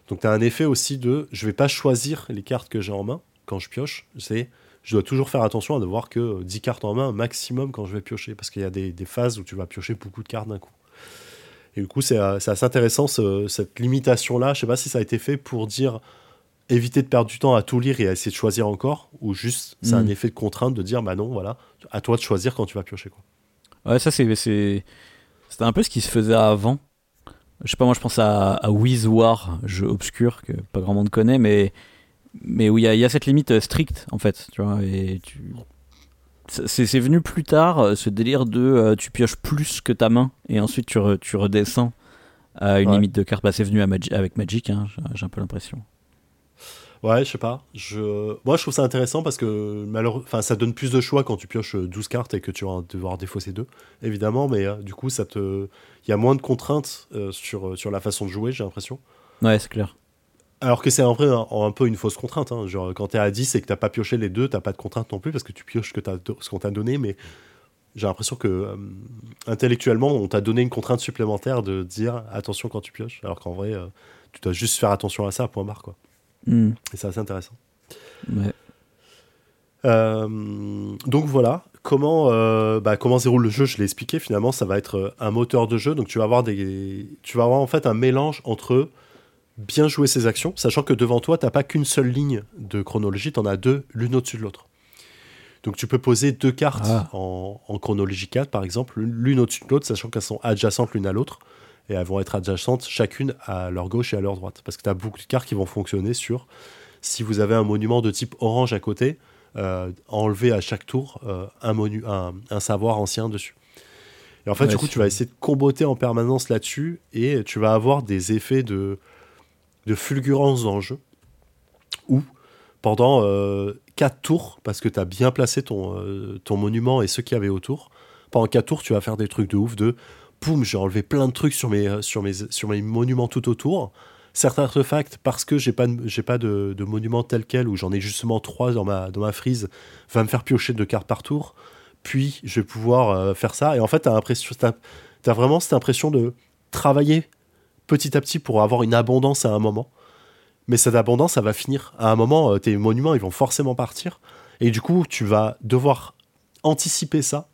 Donc tu as un effet aussi de je vais pas choisir les cartes que j'ai en main quand je pioche, c'est je dois toujours faire attention à ne voir que 10 cartes en main maximum quand je vais piocher parce qu'il y a des, phases où tu vas piocher beaucoup de cartes d'un coup. Et du coup, c'est euh, assez intéressant cette limitation-là. Je sais pas si ça a été fait pour dire éviter de perdre du temps à tout lire et à essayer de choisir encore, ou juste c'est un hmm. effet de contrainte de dire bah non, voilà, à toi de choisir quand tu vas piocher. Quoi.
Ouais, ça c'est. C'était un peu ce qui se faisait avant je sais pas, moi je pense à, à War, jeu obscur que pas grand monde connaît, mais, mais où il y, a cette limite euh, stricte en fait, tu vois, et tu... C'est venu plus tard, euh, ce délire de euh, tu pioches plus que ta main et ensuite tu, tu redescends à une limite de carte. Bah, c'est venu avec Magic, hein, j'ai un peu l'impression.
Ouais, je sais pas. Je... Moi, je trouve ça intéressant parce que enfin, ça donne plus de choix quand tu pioches 12 cartes et que tu vas devoir défausser deux, évidemment, mais euh, du coup, ça te... il y a moins de contraintes euh, sur, euh, sur la façon de jouer, j'ai l'impression.
Ouais, c'est clair.
Alors que c'est en vrai un, peu une fausse contrainte. Hein. Genre, quand t'es à 10 et que t'as pas pioché les deux, t'as pas de contrainte non plus parce que tu pioches que as, ce qu'on t'a donné, mais j'ai l'impression que intellectuellement, on t'a donné une contrainte supplémentaire de dire attention quand tu pioches, alors qu'en vrai, tu dois juste faire attention à ça, point barre, quoi. Hmm. Et c'est assez intéressant. Euh, donc voilà, comment, euh, bah, comment se déroule le jeu, je l'ai expliqué, finalement ça va être euh, un moteur de jeu, donc tu vas avoir, des, tu vas avoir en fait un mélange entre bien jouer ses actions, sachant que devant toi, tu n'as pas qu'une seule ligne de chronologie, tu en as deux, l'une au-dessus de l'autre. Donc tu peux poser deux cartes ah. en, en, chronologie 4 par exemple, l'une au-dessus de l'autre, sachant qu'elles sont adjacentes l'une à l'autre et elles vont être adjacentes chacune à leur gauche et à leur droite. Parce que tu as beaucoup de cartes qui vont fonctionner sur si vous avez un monument de type orange à côté, euh, enlever à chaque tour euh, un, monu un, un, savoir ancien dessus. Et en fait, du coup, tu vas essayer de comboter en permanence là-dessus et tu vas avoir des effets de, de fulgurance dans le jeu où pendant euh, 4 tours, parce que tu as bien placé ton, euh, ton monument et ceux qui avaient autour, pendant 4 tours, tu vas faire des trucs de ouf de boum, j'ai enlevé plein de trucs sur mes, euh, sur mes, sur mes monuments tout autour. Certains artefacts, parce que j'ai pas, j'ai pas de, de monument tel quel, ou j'en ai justement trois dans ma, dans ma frise, va me faire piocher deux cartes par tour. Puis je vais pouvoir euh, faire ça. Et en fait, tu as, as, vraiment cette impression de travailler petit à petit pour avoir une abondance à un moment. Mais cette abondance, ça va finir. À un moment, euh, tes monuments, ils vont forcément partir. Et du coup, tu vas devoir anticiper ça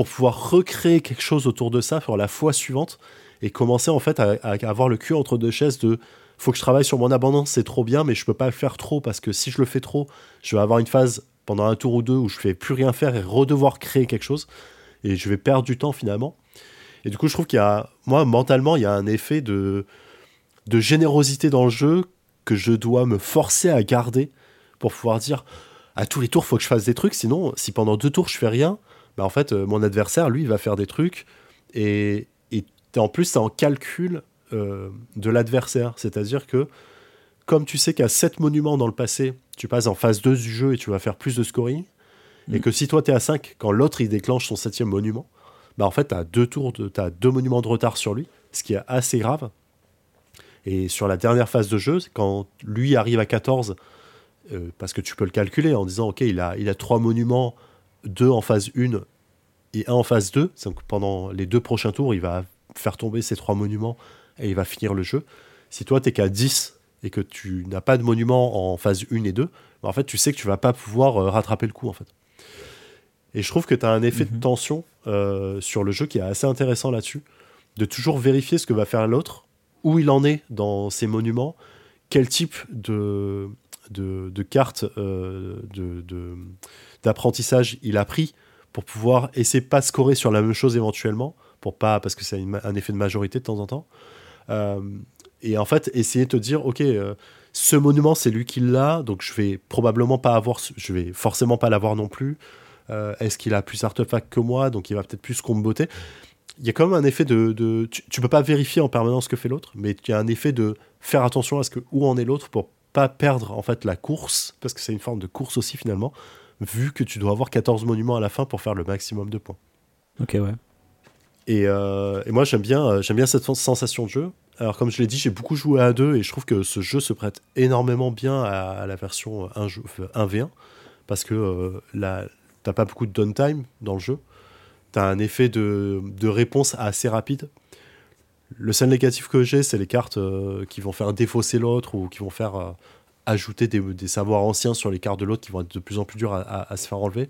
pour pouvoir recréer quelque chose autour de ça pour la fois suivante et commencer en fait à, avoir le cul entre deux chaises de faut que je travaille sur mon abondance, c'est trop bien, mais je peux pas le faire trop parce que si je le fais trop, je vais avoir une phase pendant un tour ou deux où je fais plus rien faire et redevoir créer quelque chose et je vais perdre du temps finalement. Et du coup, je trouve qu'il y a, moi, mentalement, il y a un effet de, de générosité dans le jeu que je dois me forcer à garder pour pouvoir dire à tous les tours, faut que je fasse des trucs. Sinon, si pendant deux tours je fais rien, bah en fait, euh, mon adversaire, lui, il va faire des trucs. Et, et en plus, c'est en calcul euh, de l'adversaire. C'est-à-dire que, comme tu sais qu'à 7 monuments dans le passé, tu passes en phase 2 du jeu et tu vas faire plus de scoring, et mm. que si toi, tu es à 5, quand l'autre, il déclenche son septième monument, bah en fait, tu as deux tours, de, as deux monuments de retard sur lui, ce qui est assez grave. Et sur la dernière phase de jeu, quand lui arrive à 14, euh, parce que tu peux le calculer en disant, OK, il a, il a trois monuments, deux en phase 1 et un en phase 2. Donc pendant les deux prochains tours, il va faire tomber ces trois monuments et il va finir le jeu. Si toi, tu n'es qu'à 10 et que tu n'as pas de monument en phase 1 et 2, bah, en fait, tu sais que tu vas pas pouvoir euh, rattraper le coup. En fait. Et je trouve que tu as un effet de mhm. tension euh, sur le jeu qui est assez intéressant là-dessus, de toujours vérifier ce que va faire l'autre, où il en est dans ses monuments, quel type de, de, cartes euh, d'apprentissage il a pris pour pouvoir essayer de pas scorer sur la même chose éventuellement, pour pas parce que c'est un effet de majorité de temps en temps. Euh, et en fait, essayer de te dire, ok, euh, ce monument c'est lui qui l'a, donc je vais probablement pas avoir, je vais forcément pas l'avoir non plus. Est-ce qu'il a plus d'artefacts que moi, donc il va peut-être plus comboter il y a quand même un effet de. tu, tu, peux pas vérifier en permanence ce que fait l'autre, mais il y a un effet de faire attention à ce que où en est l'autre pour pas perdre en fait la course, parce que c'est une forme de course aussi finalement, vu que tu dois avoir 14 monuments à la fin pour faire le maximum de points.
Ok, ouais.
Et, euh, et moi j'aime bien, euh, j'aime bien cette sensation de jeu. Alors comme je l'ai dit, j'ai beaucoup joué à 2 et je trouve que ce jeu se prête énormément bien à, la version 1, 1v1, parce que euh, là, t'as pas beaucoup de downtime dans le jeu. T'as un effet de, de réponse assez rapide le seul négatif que j'ai, c'est les cartes euh, qui vont faire défausser l'autre ou qui vont faire ajouter des, savoirs anciens sur les cartes de l'autre qui vont être de plus en plus durs à, se faire enlever.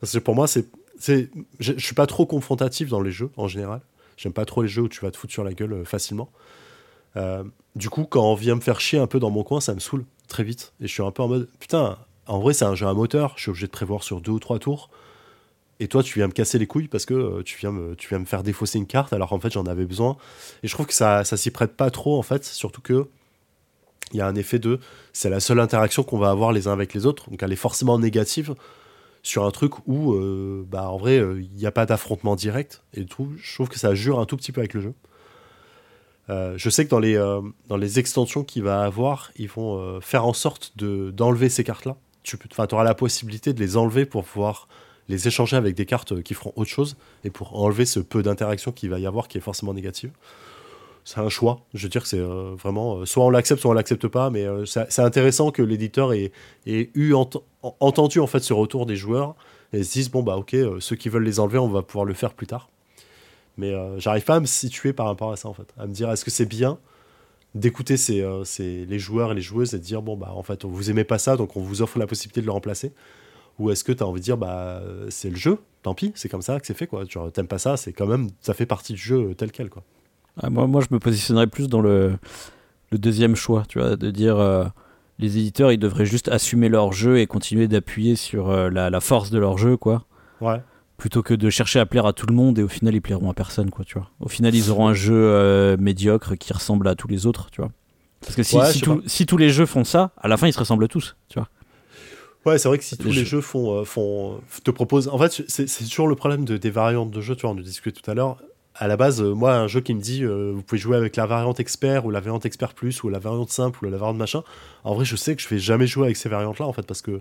Parce que pour moi, c'est, c'est, je suis pas trop confrontatif dans les jeux en général. J'aime pas trop les jeux où tu vas te foutre sur la gueule euh, facilement. du coup, quand on vient me faire chier un peu dans mon coin, ça me saoule très vite. Et je suis un peu en mode, putain, en vrai, c'est un jeu à moteur. Je suis obligé de prévoir sur deux ou trois tours. Et toi, tu viens me casser les couilles parce que euh, tu, viens me, tu viens me faire défausser une carte alors qu'en fait j'en avais besoin. Et je trouve que ça, ça s'y prête pas trop en fait, surtout que il y a un effet de c'est la seule interaction qu'on va avoir les uns avec les autres, donc elle est forcément négative sur un truc où euh, bah, en vrai euh, il n'y a pas d'affrontement direct et tout. Je trouve que ça jure un tout petit peu avec le jeu. je sais que dans les, dans les extensions qu'il va avoir, ils vont faire en sorte d'enlever ces cartes-là. Tu auras la possibilité de les enlever pour pouvoir les échanger avec des cartes qui feront autre chose et pour enlever ce peu d'interaction qu'il va y avoir qui est forcément négative. C'est un choix. Je veux dire que c'est euh, vraiment euh, soit on l'accepte, soit on l'accepte pas, mais euh, c'est intéressant que l'éditeur ait, eu entendu en fait ce retour des joueurs et se dise bon bah ok, ceux qui veulent les enlever, on va pouvoir le faire plus tard. Mais j'arrive pas à me situer par rapport à ça en fait, à me dire est-ce que c'est bien d'écouter les joueurs et les joueuses et de dire bon bah en fait vous aimez pas ça donc on vous offre la possibilité de le remplacer ou est-ce que tu as envie de dire, bah, c'est le jeu, tant pis, c'est comme ça que c'est fait, quoi. Genre, t'aimes pas ça, c'est quand même, ça fait partie du jeu tel quel.
Ah, moi, moi, je me positionnerais plus dans le, le deuxième choix, tu vois, de dire, euh, les éditeurs, ils devraient juste assumer leur jeu et continuer d'appuyer sur euh, la, la, force de leur jeu, quoi.
Ouais.
Plutôt que de chercher à plaire à tout le monde et au final, ils plairont à personne, quoi, tu vois. Au final, ils auront un jeu euh, médiocre qui ressemble à tous les autres, tu vois. Parce que si, si, si, tous les jeux font ça, à la fin, ils se ressemblent tous, tu vois.
Ouais, c'est vrai que si tous les jeux font, euh, font, te proposent. En fait, c'est toujours le problème de, des variantes de jeux. Tu vois, on en discutait tout à l'heure. À la base, euh, moi, un jeu qui me dit euh, vous pouvez jouer avec la variante expert ou la variante expert plus ou la variante simple ou la variante machin. En vrai, je sais que je vais jamais jouer avec ces variantes-là en fait parce que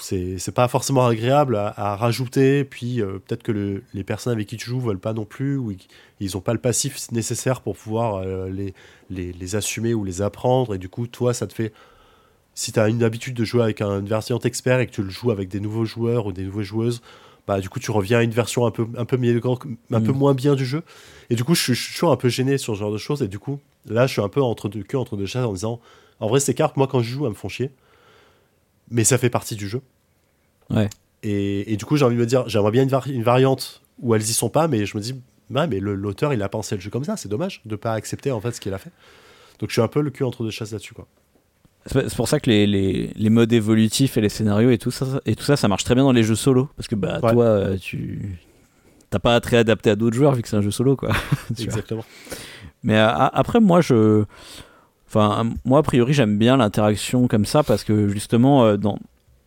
c'est pas forcément agréable à, rajouter. Puis peut-être que le, les personnes avec qui tu joues veulent pas non plus ou ils ont pas le passif nécessaire pour pouvoir les, assumer ou les apprendre. Et du coup, toi, ça te fait si tu as une habitude de jouer avec une version expert et que tu le joues avec des nouveaux joueurs ou des nouvelles joueuses, bah du coup tu reviens à une version un peu un peu un peu mm. moins bien du jeu. Et du coup je suis, toujours un peu gêné sur ce genre de choses et du coup là je suis un peu entre deux queues entre deux chaises en disant en vrai ces cartes moi quand je joue elles me font chier, mais ça fait partie du jeu.
Ouais.
Et, et du coup j'ai envie de me dire j'aimerais bien une, une, variante où elles y sont pas, mais je me dis ouais, mais l'auteur il a pensé le jeu comme ça, c'est dommage de pas accepter en fait ce qu'il a fait. Donc je suis un peu le cul entre deux chaises là-dessus quoi.
C'est pour ça que les, les, les, modes évolutifs et les scénarios et tout ça, et tout ça, ça marche très bien dans les jeux solo. Parce que bah, toi, euh, tu t'as pas à te réadapter à d'autres joueurs vu que c'est un jeu solo. Quoi,
Exactement.
Mais euh, après, moi, je. Enfin, moi, a priori, j'aime bien l'interaction comme ça parce que justement, dans,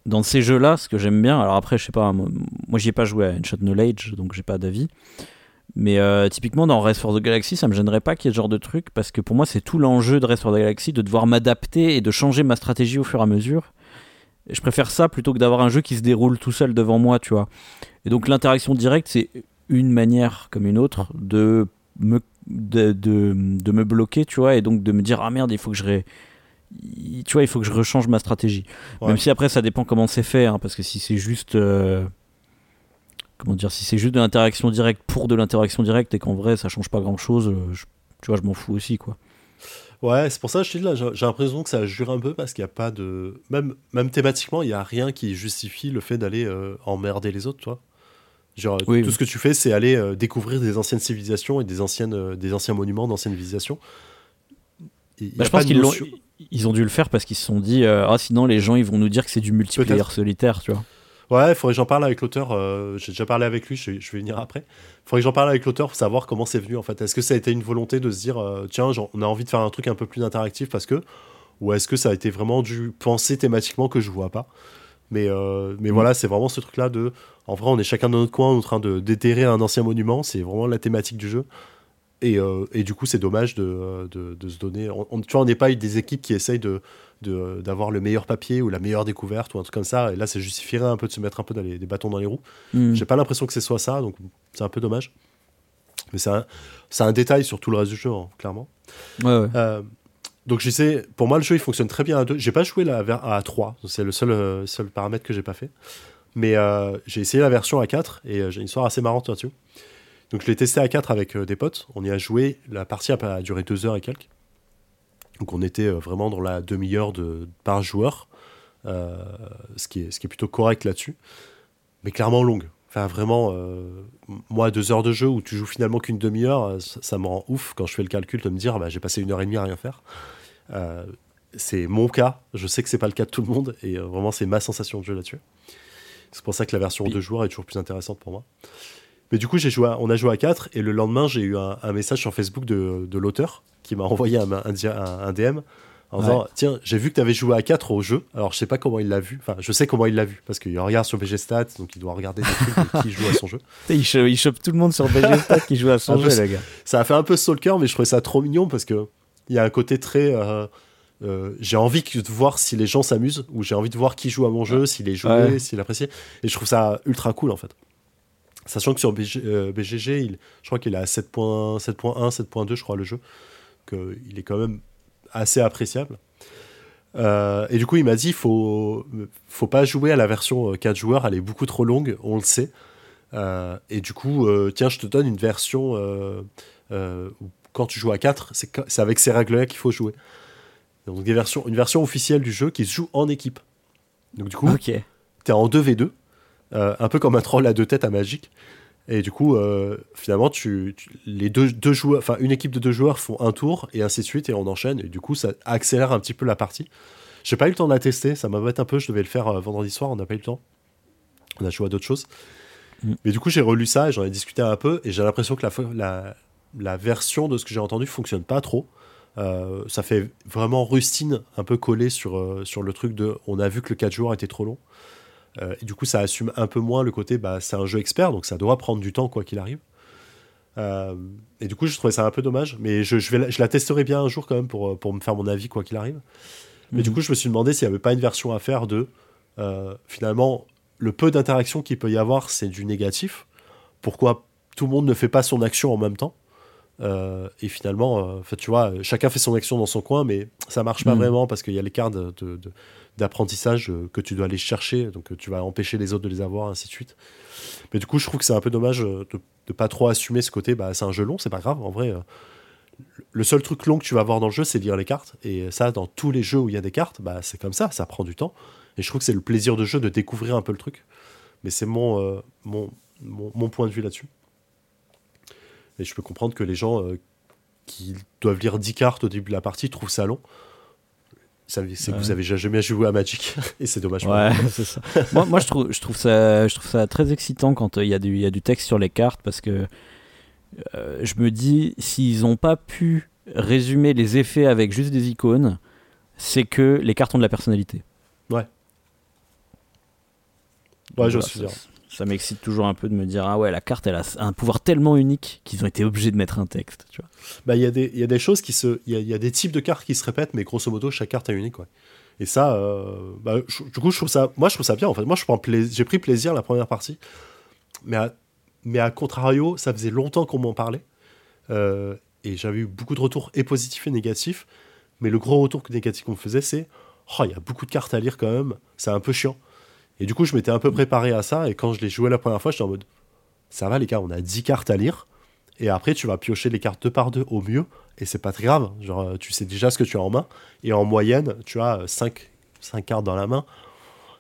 dans ces jeux-là, ce que j'aime bien, alors après, je sais pas, moi, moi j'y ai pas joué à Shot Knowledge, donc j'ai pas d'avis. Mais euh, typiquement dans Race for the Galaxy, ça me gênerait pas qu'il y ait ce genre de truc parce que pour moi c'est tout l'enjeu de Race for the Galaxy de devoir m'adapter et de changer ma stratégie au fur et à mesure. Et je préfère ça plutôt que d'avoir un jeu qui se déroule tout seul devant moi, tu vois. Et donc l'interaction directe c'est une manière comme une autre de me de, de, me bloquer, tu vois, et donc de me dire ah merde il faut que je ré... tu vois il faut que je rechange ma stratégie. Même si après ça dépend comment c'est fait, hein, parce que si c'est juste euh, comment dire, si c'est juste de l'interaction directe pour de l'interaction directe et qu'en vrai ça change pas grand chose, euh, tu vois, je m'en fous aussi, quoi.
Ouais, c'est pour ça que je te dis là, j'ai l'impression que ça jure un peu parce qu'il n'y a pas de. Même, même thématiquement, il n'y a rien qui justifie le fait d'aller euh, emmerder les autres, toi. Genre, tout ce que tu fais, c'est aller euh, découvrir des anciennes civilisations et des, anciennes, des anciens monuments d'anciennes civilisations.
Bah, je pense qu'ils ils ont dû le faire parce qu'ils se sont dit ah sinon les gens ils vont nous dire que c'est du multiplayer solitaire, tu vois.
Ouais, il faudrait que j'en parle avec l'auteur. Euh, j'ai déjà parlé avec lui, je, vais venir après. Il faudrait que j'en parle avec l'auteur pour savoir comment c'est venu en fait. Est-ce que ça a été une volonté de se dire, euh, tiens, on a envie de faire un truc un peu plus interactif parce que. Ou est-ce que ça a été vraiment dû penser thématiquement que je vois pas Mais, euh, mais mm. voilà, c'est vraiment ce truc-là de. En vrai, on est chacun dans notre coin en train de déterrer un ancien monument. C'est vraiment la thématique du jeu. Et, et du coup, c'est dommage de, de, de, se donner. On, tu vois, on n'est pas des équipes qui essayent de d'avoir le meilleur papier ou la meilleure découverte ou un truc comme ça. Et là, ça justifierait un peu de se mettre un peu dans des bâtons dans les roues. Mm. J'ai pas l'impression que ce soit ça, donc c'est un peu dommage. Mais c'est un, un, détail sur tout le reste du jeu, hein, clairement.
Euh,
donc je sais, pour moi, le jeu il fonctionne très bien à 2. J'ai pas joué la, à 3, c'est le seul, euh, seul paramètre que j'ai pas fait. Mais euh, j'ai essayé la version à 4 et j'ai une histoire assez marrante là-dessus. Donc je l'ai testé à 4 avec des potes. On y a joué, la partie a duré 2 heures et quelques. Donc on était euh, vraiment dans la demi-heure de, par joueur, euh, ce, qui est, ce qui est plutôt correct là-dessus. Mais clairement longue. Enfin, vraiment, euh, moi, deux heures de jeu où tu joues finalement qu'une demi-heure, ça, me rend ouf quand je fais le calcul de me dire bah, j'ai passé une heure et demie à rien faire. c'est mon cas, je sais que c'est pas le cas de tout le monde, et vraiment, c'est ma sensation de jeu là-dessus. C'est pour ça que la version de deux joueurs est toujours plus intéressante pour moi. Mais du coup, j'ai joué on a joué à 4 et le lendemain, j'ai eu un, message sur Facebook de, de l'auteur qui m'a envoyé un, un, DM en disant Tiens, j'ai vu que tu avais joué à 4 au jeu. Alors, je sais pas comment il l'a vu. Enfin, je sais comment il l'a vu parce qu'il regarde sur BG Stats, donc il doit regarder des trucs qui joue à son jeu.
il, chope, tout le monde sur BG Stats qui joue à son jeu, les gars.
Ça a fait un peu stalker, mais je trouvais ça trop mignon parce que il y a un côté très. Euh, euh, j'ai envie de voir si les gens s'amusent ou j'ai envie de voir qui joue à mon jeu, s'il est joué, s'il apprécie. Et je trouve ça ultra cool en fait. Sachant que sur BGG, euh, il, je crois qu'il est à 7.1, 7.2, je crois, le jeu. Que il est quand même assez appréciable. Euh, et du coup, il m'a dit il faut, faut pas jouer à la version 4 euh, joueurs, elle est beaucoup trop longue, on le sait. et du coup, tiens, je te donne une version où quand tu joues à 4, c'est avec ces règles-là qu'il faut jouer. Donc, des versions, une version officielle du jeu qui se joue en équipe. Donc, du coup, tu es en 2v2. Euh, un peu comme un troll à deux têtes à Magic. Et du coup, euh, finalement, tu, les deux, deux joueurs, enfin une équipe de deux joueurs font un tour et ainsi de suite et on enchaîne. Et du coup, ça accélère un petit peu la partie. J'ai pas eu le temps de la tester, ça m'embête un peu. Je devais le faire euh, vendredi soir, on n'a pas eu le temps. On a joué à d'autres choses. Mm. Mais du coup, j'ai relu ça et j'en ai discuté un peu et j'ai l'impression que la, la, la, version de ce que j'ai entendu fonctionne pas trop. ça fait vraiment rustine, un peu collé sur, sur le truc de on a vu que le 4 joueurs était trop long. Euh, et du coup, ça assume un peu moins le côté, bah, c'est un jeu expert, donc ça doit prendre du temps quoi qu'il arrive. Euh, et du coup, je trouvais ça un peu dommage, mais je, je, vais je la testerai bien un jour quand même pour, pour me faire mon avis quoi qu'il arrive. Mais du mhm. coup, je me suis demandé s'il n'y avait pas une version à faire de euh, finalement le peu d'interaction qu'il peut y avoir, c'est du négatif. Pourquoi tout le monde ne fait pas son action en même temps? Et finalement, tu vois, chacun fait son action dans son coin, mais ça marche pas mhm. vraiment parce qu'il y a l'écart de, de, d'apprentissage euh, que tu dois aller chercher, donc euh, tu vas empêcher les autres de les avoir, ainsi de suite. Mais du coup, je trouve que c'est un peu dommage euh, de, de pas trop assumer ce côté, bah, c'est un jeu long, c'est pas grave, en vrai. le seul truc long que tu vas avoir dans le jeu, c'est lire les cartes. Et ça, dans tous les jeux où il y a des cartes, bah, c'est comme ça, ça prend du temps. Et je trouve que c'est le plaisir de jeu de découvrir un peu le truc. Mais c'est mon, mon, mon, point de vue là-dessus. Et je peux comprendre que les gens qui doivent lire 10 cartes au début de la partie trouvent ça long c'est que vous avez jamais joué à Magic et c'est dommage.
Ouais, c'est ça. moi, moi je, trouve, je, trouve ça, je trouve ça très excitant quand euh, il y, a du texte sur les cartes parce que euh, je me dis, s'ils n'ont pas pu résumer les effets avec juste des icônes, c'est que les cartes ont de la personnalité.
Ouais. Ouais, je suis
ça, m'excite toujours un peu de me dire ah ouais la carte elle a un pouvoir tellement unique qu'ils ont été obligés de mettre un texte. Tu vois.
Bah, il y, a des- il y a des choses qui se. Il y a, des types de cartes qui se répètent, mais grosso modo, chaque carte est unique, quoi. Et ça, euh, bah, je- du coup, je trouve ça. Moi, je trouve ça bien, en fait. Moi, je prends j'ai pris plaisir la première partie. Mais à, mais à contrario, ça faisait longtemps qu'on m'en parlait. Euh, et j'avais eu beaucoup de retours, et positifs et négatifs. Mais le gros retour négatif qu'on me faisait, c'est Oh, il y a beaucoup de cartes à lire quand même, c'est un peu chiant. Et du coup, je m'étais un peu préparé à ça. Et quand je l'ai joué la première fois, j'étais en mode Ça va, les gars, on a 10 cartes à lire. Et après, tu vas piocher les cartes deux par deux au mieux. Et c'est pas très grave. Genre, euh, tu sais déjà ce que tu as en main. Et en moyenne, tu as 5, cartes dans la main.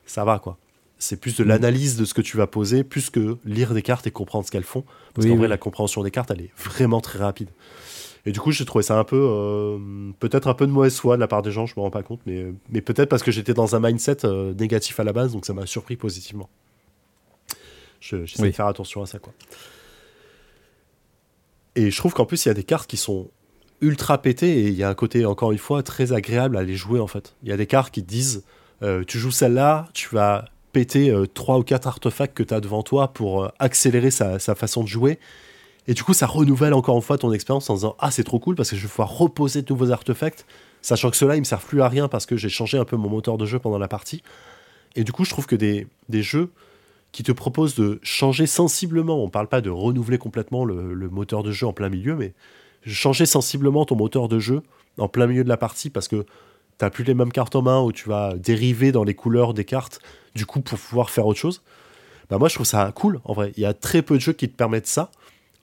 Ça va, quoi. C'est plus de
Mm.
l'analyse de ce que tu vas poser, plus que lire des cartes et comprendre ce qu'elles font. Parce
Oui,
qu'en vrai, la compréhension des cartes, elle est vraiment très rapide. Et du coup, j'ai trouvé ça un peu. euh, peut-être un peu de mauvaise foi de la part des gens, je me rends pas compte. Mais, mais peut-être parce que j'étais dans un mindset euh, négatif à la base, donc ça m'a surpris positivement. Je- J'essaie
Oui.
de faire attention à ça, quoi. Et je trouve qu'en plus, il y a des cartes qui sont ultra pétées et il y a un côté, encore une fois, très agréable à les jouer en fait. Il y a des cartes qui disent euh, tu joues celle-là, tu vas péter trois ou quatre artefacts que tu as devant toi pour accélérer sa, sa façon de jouer. Et du coup, ça renouvelle encore une fois ton expérience en disant Ah, c'est trop cool parce que je vais pouvoir reposer de nouveaux artefacts, sachant que ceux-là, ils me servent plus à rien parce que j'ai changé un peu mon moteur de jeu pendant la partie. Et du coup, je trouve que des, jeux qui te proposent de changer sensiblement, on parle pas de renouveler complètement le, le moteur de jeu en plein milieu, mais changer sensiblement ton moteur de jeu en plein milieu de la partie parce que t'as plus les mêmes cartes en main ou tu vas dériver dans les couleurs des cartes du coup pour pouvoir faire autre chose. Bah moi je trouve ça cool en vrai. Il y a très peu de jeux qui te permettent ça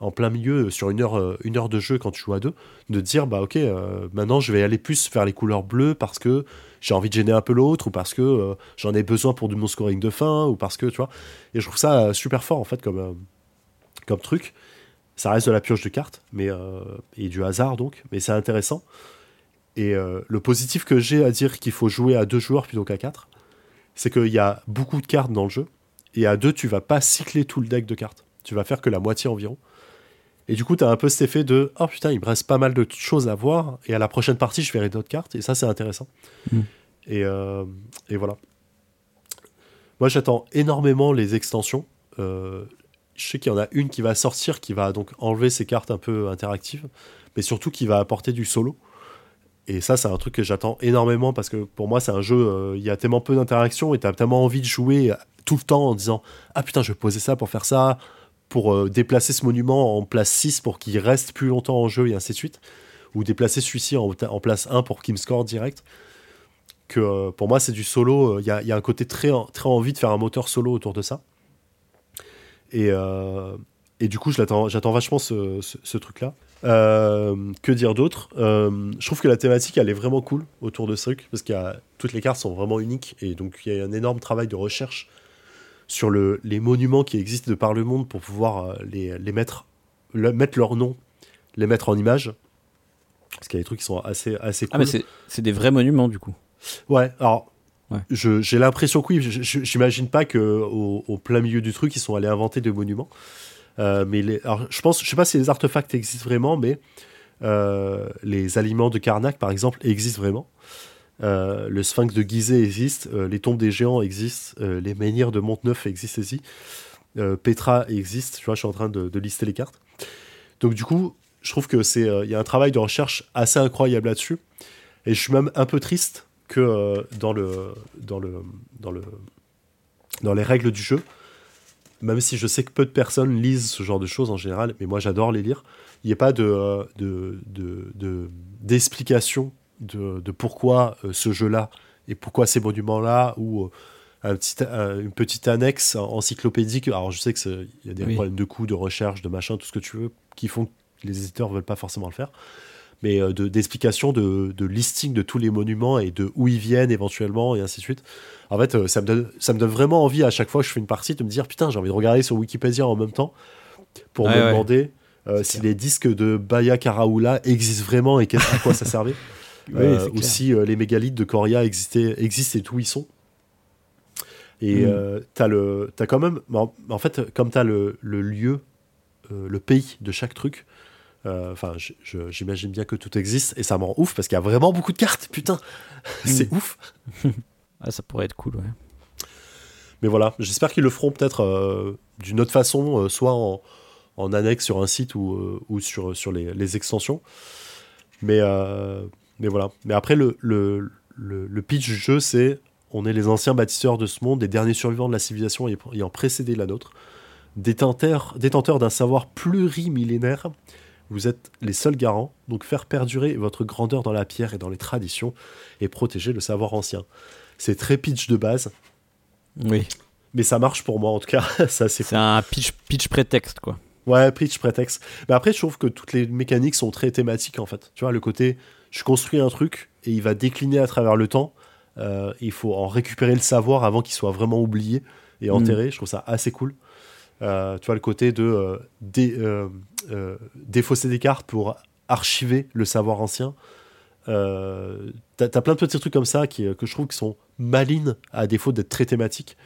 en plein milieu sur une heure, euh, une heure de jeu quand tu joues à deux, de dire bah ok euh, maintenant je vais aller plus vers les couleurs bleues parce que j'ai envie de gêner un peu l'autre ou parce que euh, j'en ai besoin pour du mon scoring de fin ou parce que tu vois. Et je trouve ça euh, super fort en fait comme, euh, comme truc. Ça reste de la pioche de cartes mais, euh, et du hasard donc, mais c'est intéressant. Et euh, le positif que j'ai à dire qu'il faut jouer à deux joueurs plutôt qu'à quatre, c'est qu'il y a beaucoup de cartes dans le jeu. Et à deux, tu vas pas cycler tout le deck de cartes. Tu vas faire que la moitié environ. Et du coup, tu as un peu cet effet de Oh putain, il me reste pas mal de choses à voir. Et à la prochaine partie, je verrai d'autres cartes. Et ça, c'est intéressant.
Mm.
Et, euh, et voilà. Moi, j'attends énormément les extensions. Euh, je sais qu'il y en a une qui va sortir qui va donc enlever ces cartes un peu interactives, mais surtout qui va apporter du solo. Et ça, c'est un truc que j'attends énormément parce que pour moi, c'est un jeu, euh, il y a tellement peu d'interactions et tu as tellement envie de jouer tout le temps en disant Ah putain, je vais poser ça pour faire ça, pour euh, déplacer ce monument en place 6 pour qu'il reste plus longtemps en jeu et ainsi de suite. Ou déplacer celui-ci en, place 1 pour qu'il me score direct. Que euh, pour moi, c'est du solo. Il y, a, un côté très, très envie de faire un moteur solo autour de ça. Et, euh, et du coup, j'attends vachement ce, truc-là. Euh, que dire d'autre? Euh, Je trouve que la thématique, elle est vraiment cool autour de ce truc, parce que toutes les cartes sont vraiment uniques, et donc il y a un énorme travail de recherche sur le, les monuments qui existent de par le monde pour pouvoir euh, les, les mettre, le- mettre leur nom, les mettre en image. Parce qu'il y a des trucs qui sont assez, assez cool.
Ah mais c'est des vrais monuments du coup.
Ouais, alors
Ouais.
j'ai l'impression que oui, j'imagine pas que au, au plein milieu du truc, ils sont allés inventer des monuments. Euh, mais les, alors, je pense, je sais pas si les artefacts existent vraiment, mais euh, les aliments de Karnak, par exemple, existent vraiment. Euh, le sphinx de Gizeh existe, euh, les tombes des géants existent, euh, les menhirs de Monteneuf existent aussi, Petra existe. Tu vois, je suis en train de, lister les cartes. Donc du coup, je trouve que c'est, y a un travail de recherche assez incroyable là-dessus. Et je suis même un peu triste que dans le dans le dans le dans les règles du jeu, même si je sais que peu de personnes lisent ce genre de choses en général, mais moi j'adore les lire, il n'y ait pas de euh, de de- de- pourquoi euh, ce jeu-là et pourquoi ces monuments-là ou euh, un petit, un- une petite annexe encyclopédique. Alors je sais que c'est- il y a des
Oui.
problèmes de coût, de recherche, de machin, tout ce que tu veux, qui font que les éditeurs veulent pas forcément le faire mais euh, de- d'explication de, de listing de tous les monuments et de où ils viennent éventuellement et ainsi de suite. En fait, ça me, donne, ça me donne vraiment envie à chaque fois que je fais une partie de me dire putain, j'ai envie de regarder sur Wikipédia en même temps pour me
ouais.
demander euh, si
clair.
les disques de Baya Karaoula existent vraiment et qu'est-ce- à quoi ça servait.
Oui,
Euh,
c'est
ou
clair.
si euh, les mégalithes de Coria existaient, existent et où ils sont. Et
Mm.
euh, t'as le, t'as quand même, en, en fait, comme t'as le, le lieu, le pays de chaque truc, Euh, Enfin, j'imagine bien que tout existe et ça me rend ouf parce qu'il y a vraiment beaucoup de cartes, putain, c'est
Mm.
ouf.
Ah, ça pourrait être cool, ouais.
Mais voilà, j'espère qu'ils le feront peut-être euh, d'une autre façon, euh, soit en, en annexe sur un site ou, ou sur, sur les, les extensions. Mais, mais voilà. Mais après, le, le, le, le pitch du jeu, c'est on est les anciens bâtisseurs de ce monde, les derniers survivants de la civilisation ayant- précédé la nôtre, détenteurs, détenteurs d'un savoir plurimillénaire. Vous êtes les seuls garants, donc faire perdurer votre grandeur dans la pierre et dans les traditions et protéger le savoir ancien. C'est très pitch de base,
Oui.
mais ça marche pour moi en tout cas. ça, c'est
C'est un pitch, pitch prétexte, quoi.
Ouais, pitch, prétexte. Mais après, je trouve que toutes les mécaniques sont très thématiques en fait. Tu vois, le côté, je construis un truc et il va décliner à travers le temps. Euh, il faut en récupérer le savoir avant qu'il soit vraiment oublié et enterré. Je trouve ça assez cool. Euh, tu vois, le côté de euh, dé- défausser des cartes pour archiver le savoir ancien. Euh, T'as as plein de petits trucs comme ça qui, que je trouve qui sont malines à défaut d'être très thématiques.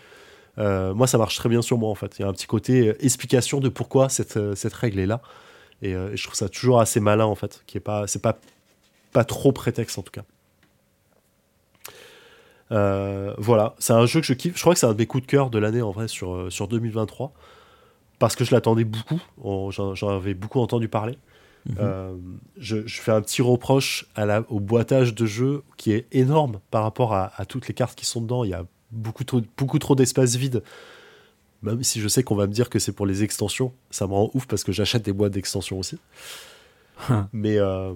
Euh, moi, ça marche très bien sur moi en fait. Il y a un petit côté euh, explication de pourquoi cette, cette règle est là. Et, et je trouve ça toujours assez malin en fait. Qui est pas, c'est pas, pas trop prétexte en tout cas. Euh, voilà, c'est un jeu que je kiffe. Je crois que c'est un de mes coups de cœur de l'année en vrai sur, euh, sur 2023. Parce que je l'attendais beaucoup. J'en avais beaucoup entendu parler.
Mhm.
Euh, je, je fais un petit reproche à la, au boitage de jeu qui est énorme par rapport à, à toutes les cartes qui sont dedans. Il y a beaucoup trop, beaucoup trop d'espace vide. Même si je sais qu'on va me dire que c'est pour les extensions, ça me rend ouf parce que j'achète des boîtes d'extensions aussi. mais, euh,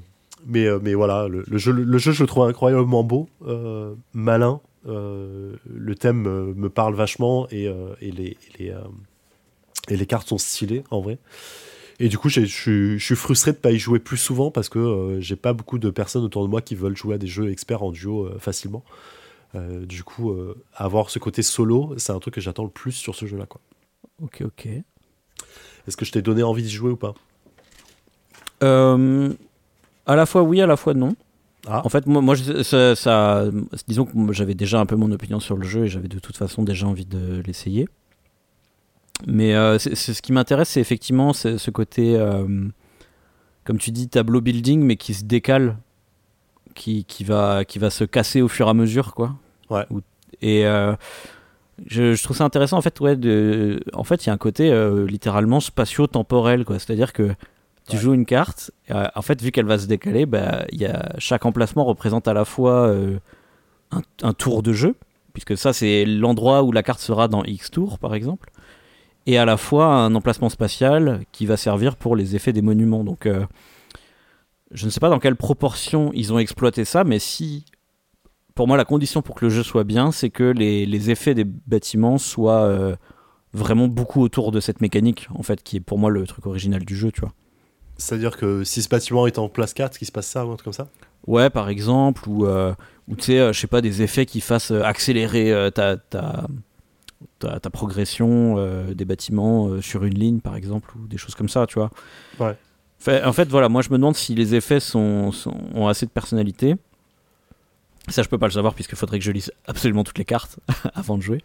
mais, euh, mais voilà, le, le jeu, le jeu, je le trouve incroyablement beau, euh, malin. euh, le thème me parle vachement et, euh, et, les, et, les, et les cartes sont stylées en vrai. Et du coup, je suis- frustré de pas y jouer plus souvent parce que j'ai pas beaucoup de personnes autour de moi qui veulent jouer à des jeux experts en duo facilement. Du coup, avoir ce côté solo, c'est un truc que j'attends le plus sur ce jeu-là. quoi.
Ok, ok.
Est-ce que je t'ai donné envie d'y jouer ou pas?
Euh, à la fois oui, à la fois non.
Ah.
En fait, moi, moi je- ça, ça- disons que j'avais déjà un peu mon opinion sur le jeu et j'avais de toute façon déjà envie de l'essayer. Mais euh, ce qui m'intéresse, c'est effectivement ce, côté, euh, comme tu dis, tableau building, mais qui se décale, qui, qui, va, qui va se casser au fur et à mesure, quoi.
Ouais.
Ou- Et euh, je, je trouve ça intéressant, en fait, ouais, de, en fait, il y a un côté euh, littéralement spatio-temporel, quoi. C'est-à-dire que tu joues une carte, euh, en fait, vu qu'elle va se décaler, bah, y a, chaque emplacement représente à la fois euh, un, tour de jeu, puisque ça, c'est l'endroit où la carte sera dans X tours, par exemple, et à la fois un emplacement spatial qui va servir pour les effets des monuments. Donc, euh, je ne sais pas dans quelle proportion ils ont exploité ça, mais si. Pour moi, la condition pour que le jeu soit bien, c'est que les, effets des bâtiments soient vraiment beaucoup autour de cette mécanique, en fait, qui est pour moi le truc original du jeu, tu vois.
C'est-à-dire que si ce bâtiment est en place 4, qu'il se passe ça ou un truc comme ça?
Ouais, par exemple, ou, euh, ou tu sais, euh, je sais pas, des effets qui fassent euh, accélérer euh, ta, ta, ta, ta progression des bâtiments sur une ligne, par exemple, ou des choses comme ça, tu vois.
Ouais.
Fait- en fait, voilà, moi je me demande si les effets sont, sont- ont assez de personnalité. Ça, je peux pas le savoir, puisqu'il faudrait que je lise absolument toutes les cartes avant de jouer.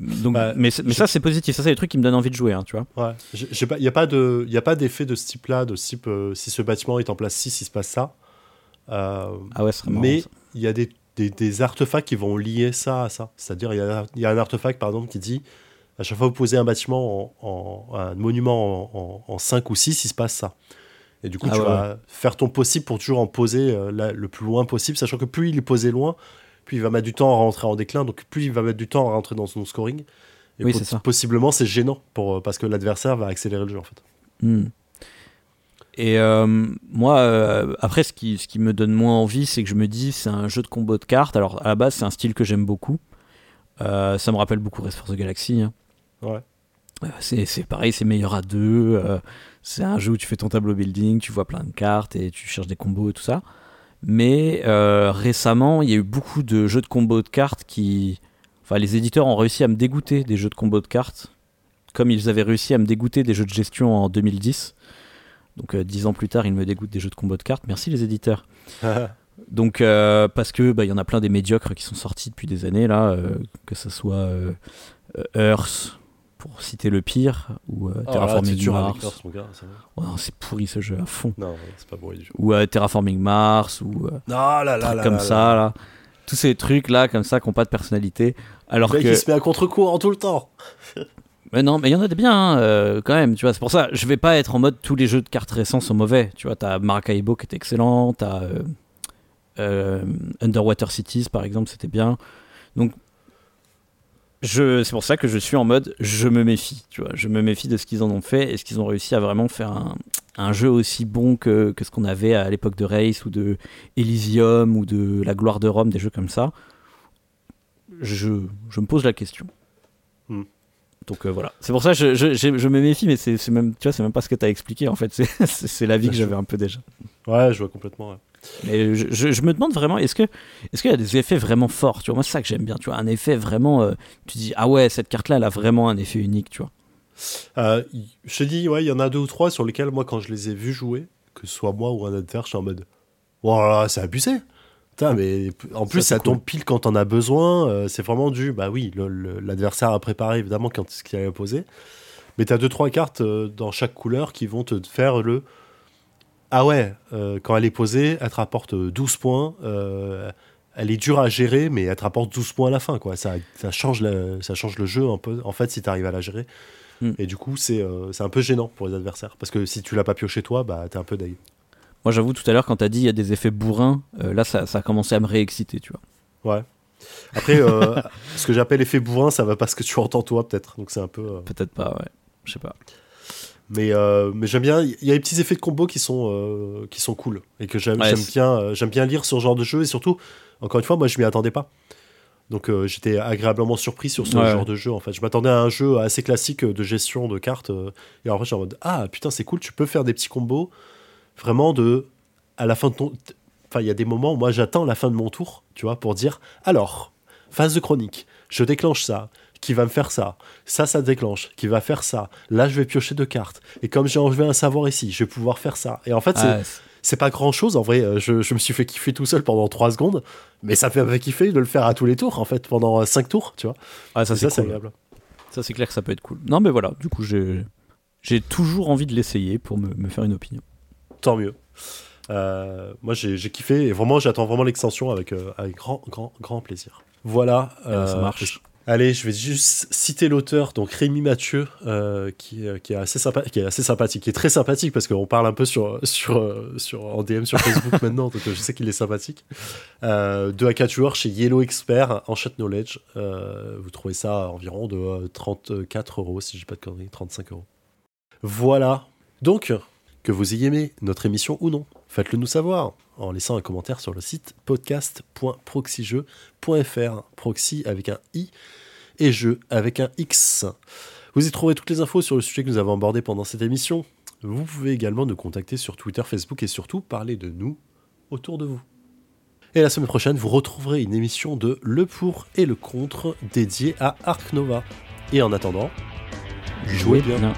Donc,
Bah,
mais ça, c'est positif. Ça, c'est des trucs qui me donnent envie de jouer, hein, tu vois.
Ouais. Il n'y a pas de- y a pas d'effet de ce type-là, de ce type, euh, si ce bâtiment est en place 6, il se passe ça. Euh,
Ah ouais, marrant,
mais il y a des, des- des artefacts qui vont lier ça à ça. C'est-à-dire, il y a, il y a un artefact, par exemple, qui dit à chaque fois que vous posez un bâtiment, en, en- un monument en, 5 ou 6, il se passe ça. Et du coup,
Ah
tu
ouais,
vas faire ton possible pour toujours en poser euh, la- le plus loin possible, sachant que plus il est posé loin, plus il va mettre du temps à rentrer en déclin, donc plus il va mettre du temps à rentrer dans son scoring. Et
Oui,
po-
c'est ça.
possiblement, c'est gênant pour, euh, parce que l'adversaire va accélérer le jeu, en fait.
Hmm. Et euh, moi, euh, après, ce qui, ce qui me donne moins envie, c'est que je me dis, c'est un jeu de combo de cartes. Alors, à la base, c'est un style que j'aime beaucoup. Euh, ça me rappelle beaucoup Race for the Galaxy. hein.
Ouais.
C'est pareil, c'est meilleur à deux. c'est un jeu où tu fais ton tableau building, tu vois plein de cartes et tu cherches des combos et tout ça. Mais euh, récemment, il y a eu beaucoup de jeux de combo de cartes qui. Enfin, les éditeurs ont réussi à me dégoûter des jeux de combo de cartes, comme ils avaient réussi à me dégoûter des jeux de gestion en 2010. Donc, euh, dix ans plus tard, ils me dégoûtent des jeux de combo de cartes. Merci les éditeurs. Donc, euh, parce que bah, il y en a plein des médiocres qui sont sortis depuis des années là, euh, que ce soit Earth, pour citer le pire, ou euh,
Oh là là,
Terraforming Mars.
gars.
Oh non, c'est pourri ce jeu à fond.
Non, c'est pas bon du.
Ou euh, Terraforming Mars, ou euh,
Ah là là
trucs
là
comme
là
ça,
là.
là. Tous ces trucs là, comme ça, qui n'ont pas de personnalité. Alors
Le mec,
que.
il se met à contre-courant tout le temps.
Mais non, mais il y en a des bien, hein, euh, quand même, tu vois. C'est pour ça, je vais pas être en mode tous les jeux de cartes récents sont mauvais. Tu vois, t'as Maracaibo qui était excellent, t'as euh, euh, Underwater Cities par exemple, c'était bien. Donc, c'est pour ça que je suis en mode je me méfie, tu vois. Je me méfie de ce qu'ils en ont fait. Est-ce qu'ils ont réussi à vraiment faire un, un jeu aussi bon que, que ce qu'on avait à l'époque de Race ou de Elysium ou de La Gloire de Rome, des jeux comme ça je, je me pose la question.
Hmm.
Donc euh, voilà. C'est pour ça que je, je, je- je me méfie, mais c'est même, tu vois, c'est même pas ce que tu as expliqué en fait. C'est- C'est c'est la vie que j'avais un peu déjà.
Ouais, je vois complètement. ouais.
Mais je, je- je me demande vraiment, est-ce que est-ce qu'il y a des effets vraiment forts Tu vois, moi c'est ça que j'aime bien. Tu vois, un effet vraiment. euh, tu dis ah ouais, cette carte-là, elle a vraiment un effet unique. Tu vois.
Euh, je te dis, ouais, il y en a deux ou trois sur lesquels, moi, quand je les ai vus jouer, que ce soit moi ou un adversaire, je suis en mode, voilà, c'est abusé. Putain, mais p- en plus, ça,
cool.
tombe pile quand on a besoin. euh, c'est vraiment du, bah oui, l'adversaire a préparé évidemment quand ce qu'il a posé. Mais t'as deux trois cartes dans chaque couleur qui vont te faire le. Ah ouais, euh, quand elle est posée, elle te rapporte euh, 12 points. euh, elle est dure à gérer, mais elle te rapporte 12 points à la fin. Quoi. Ça, ça, change le, ça change le jeu un peu, en fait, si tu arrives à la gérer.
Hmm.
Et du coup, c'est euh, un peu gênant pour les adversaires. Parce que si tu l'as pas pioché toi, bah, t'es un peu deg.
Moi j'avoue tout à l'heure quand tu as dit il y a des effets bourrins, euh, là ça, ça a commencé à me réexciter. Tu vois.
Ouais. Après, euh, ce que j'appelle effet bourrin, ça va pas ce que tu entends toi, peut-être. Donc c'est un peu. euh,
Peut-être pas. Ouais. Je sais pas.
Mais, euh, mais j'aime bien. Il y a des petits effets de combo qui sont, euh, qui sont cool. Et que j'aime
Ouais,
bien, euh, j'aime bien lire sur ce genre de jeu. Et surtout, encore une fois, moi, je m'y attendais pas. Donc j'étais agréablement surpris sur ce
Ouais.
genre de jeu. En fait, je m'attendais à un jeu assez classique de gestion de cartes. et en fait, j'étais en mode ah putain, c'est cool. Tu peux faire des petits combos. Vraiment de à la fin de ton. Enfin, il y a des moments où moi, j'attends la fin de mon tour, tu vois, pour dire alors phase de chronique. Je déclenche ça. Qui va me faire ça Ça, ça déclenche. Qui va faire ça Là, je vais piocher deux cartes. Et comme j'ai enlevé un savoir ici, je vais pouvoir faire ça. Et en fait, c'est
Ah, c'est-
pas grand chose en vrai. euh, Je, je me suis fait kiffer tout seul pendant 3 secondes, mais ça fait kiffer de le faire à tous les tours en fait, pendant 5 tours, tu vois.
ah, ça c'est cool.
agréable.
Ça, c'est clair que ça peut être cool. Non, mais voilà, du coup, j'ai toujours envie de l'essayer pour me, me faire une opinion.
Tant mieux. Euh, moi, j'ai kiffé et vraiment, j'attends vraiment l'extension avec, euh, avec grand, grand, grand plaisir. Voilà.
Eh ben, ça
euh,
marche.
Allez, je vais juste citer l'auteur, donc Rémi Mathieu, euh, qui, euh, qui, est assez sympathique, qui est très sympathique parce qu'on parle un peu sur, sur, euh, sur, en DM sur Facebook maintenant, donc je sais qu'il est sympathique. Euh, de Akature chez Yellow Expert en chat knowledge. Vous trouvez ça à environ de euh, 34 euros, si j'ai pas de conneries, 35 euros. Voilà. Donc, que vous ayez aimé notre émission ou non, faites-le nous savoir en laissant un commentaire sur le site podcast.proxyjeu.fr. Proxy avec un i et jeu avec un X. Vous y trouverez toutes les infos sur le sujet que nous avons abordé pendant cette émission. Vous pouvez également nous contacter sur Twitter, Facebook et surtout parler de nous autour de vous. Et la semaine prochaine, vous retrouverez une émission de Le pour et le contre dédiée à Ark Nova. Et en attendant, jouez bien.
bien.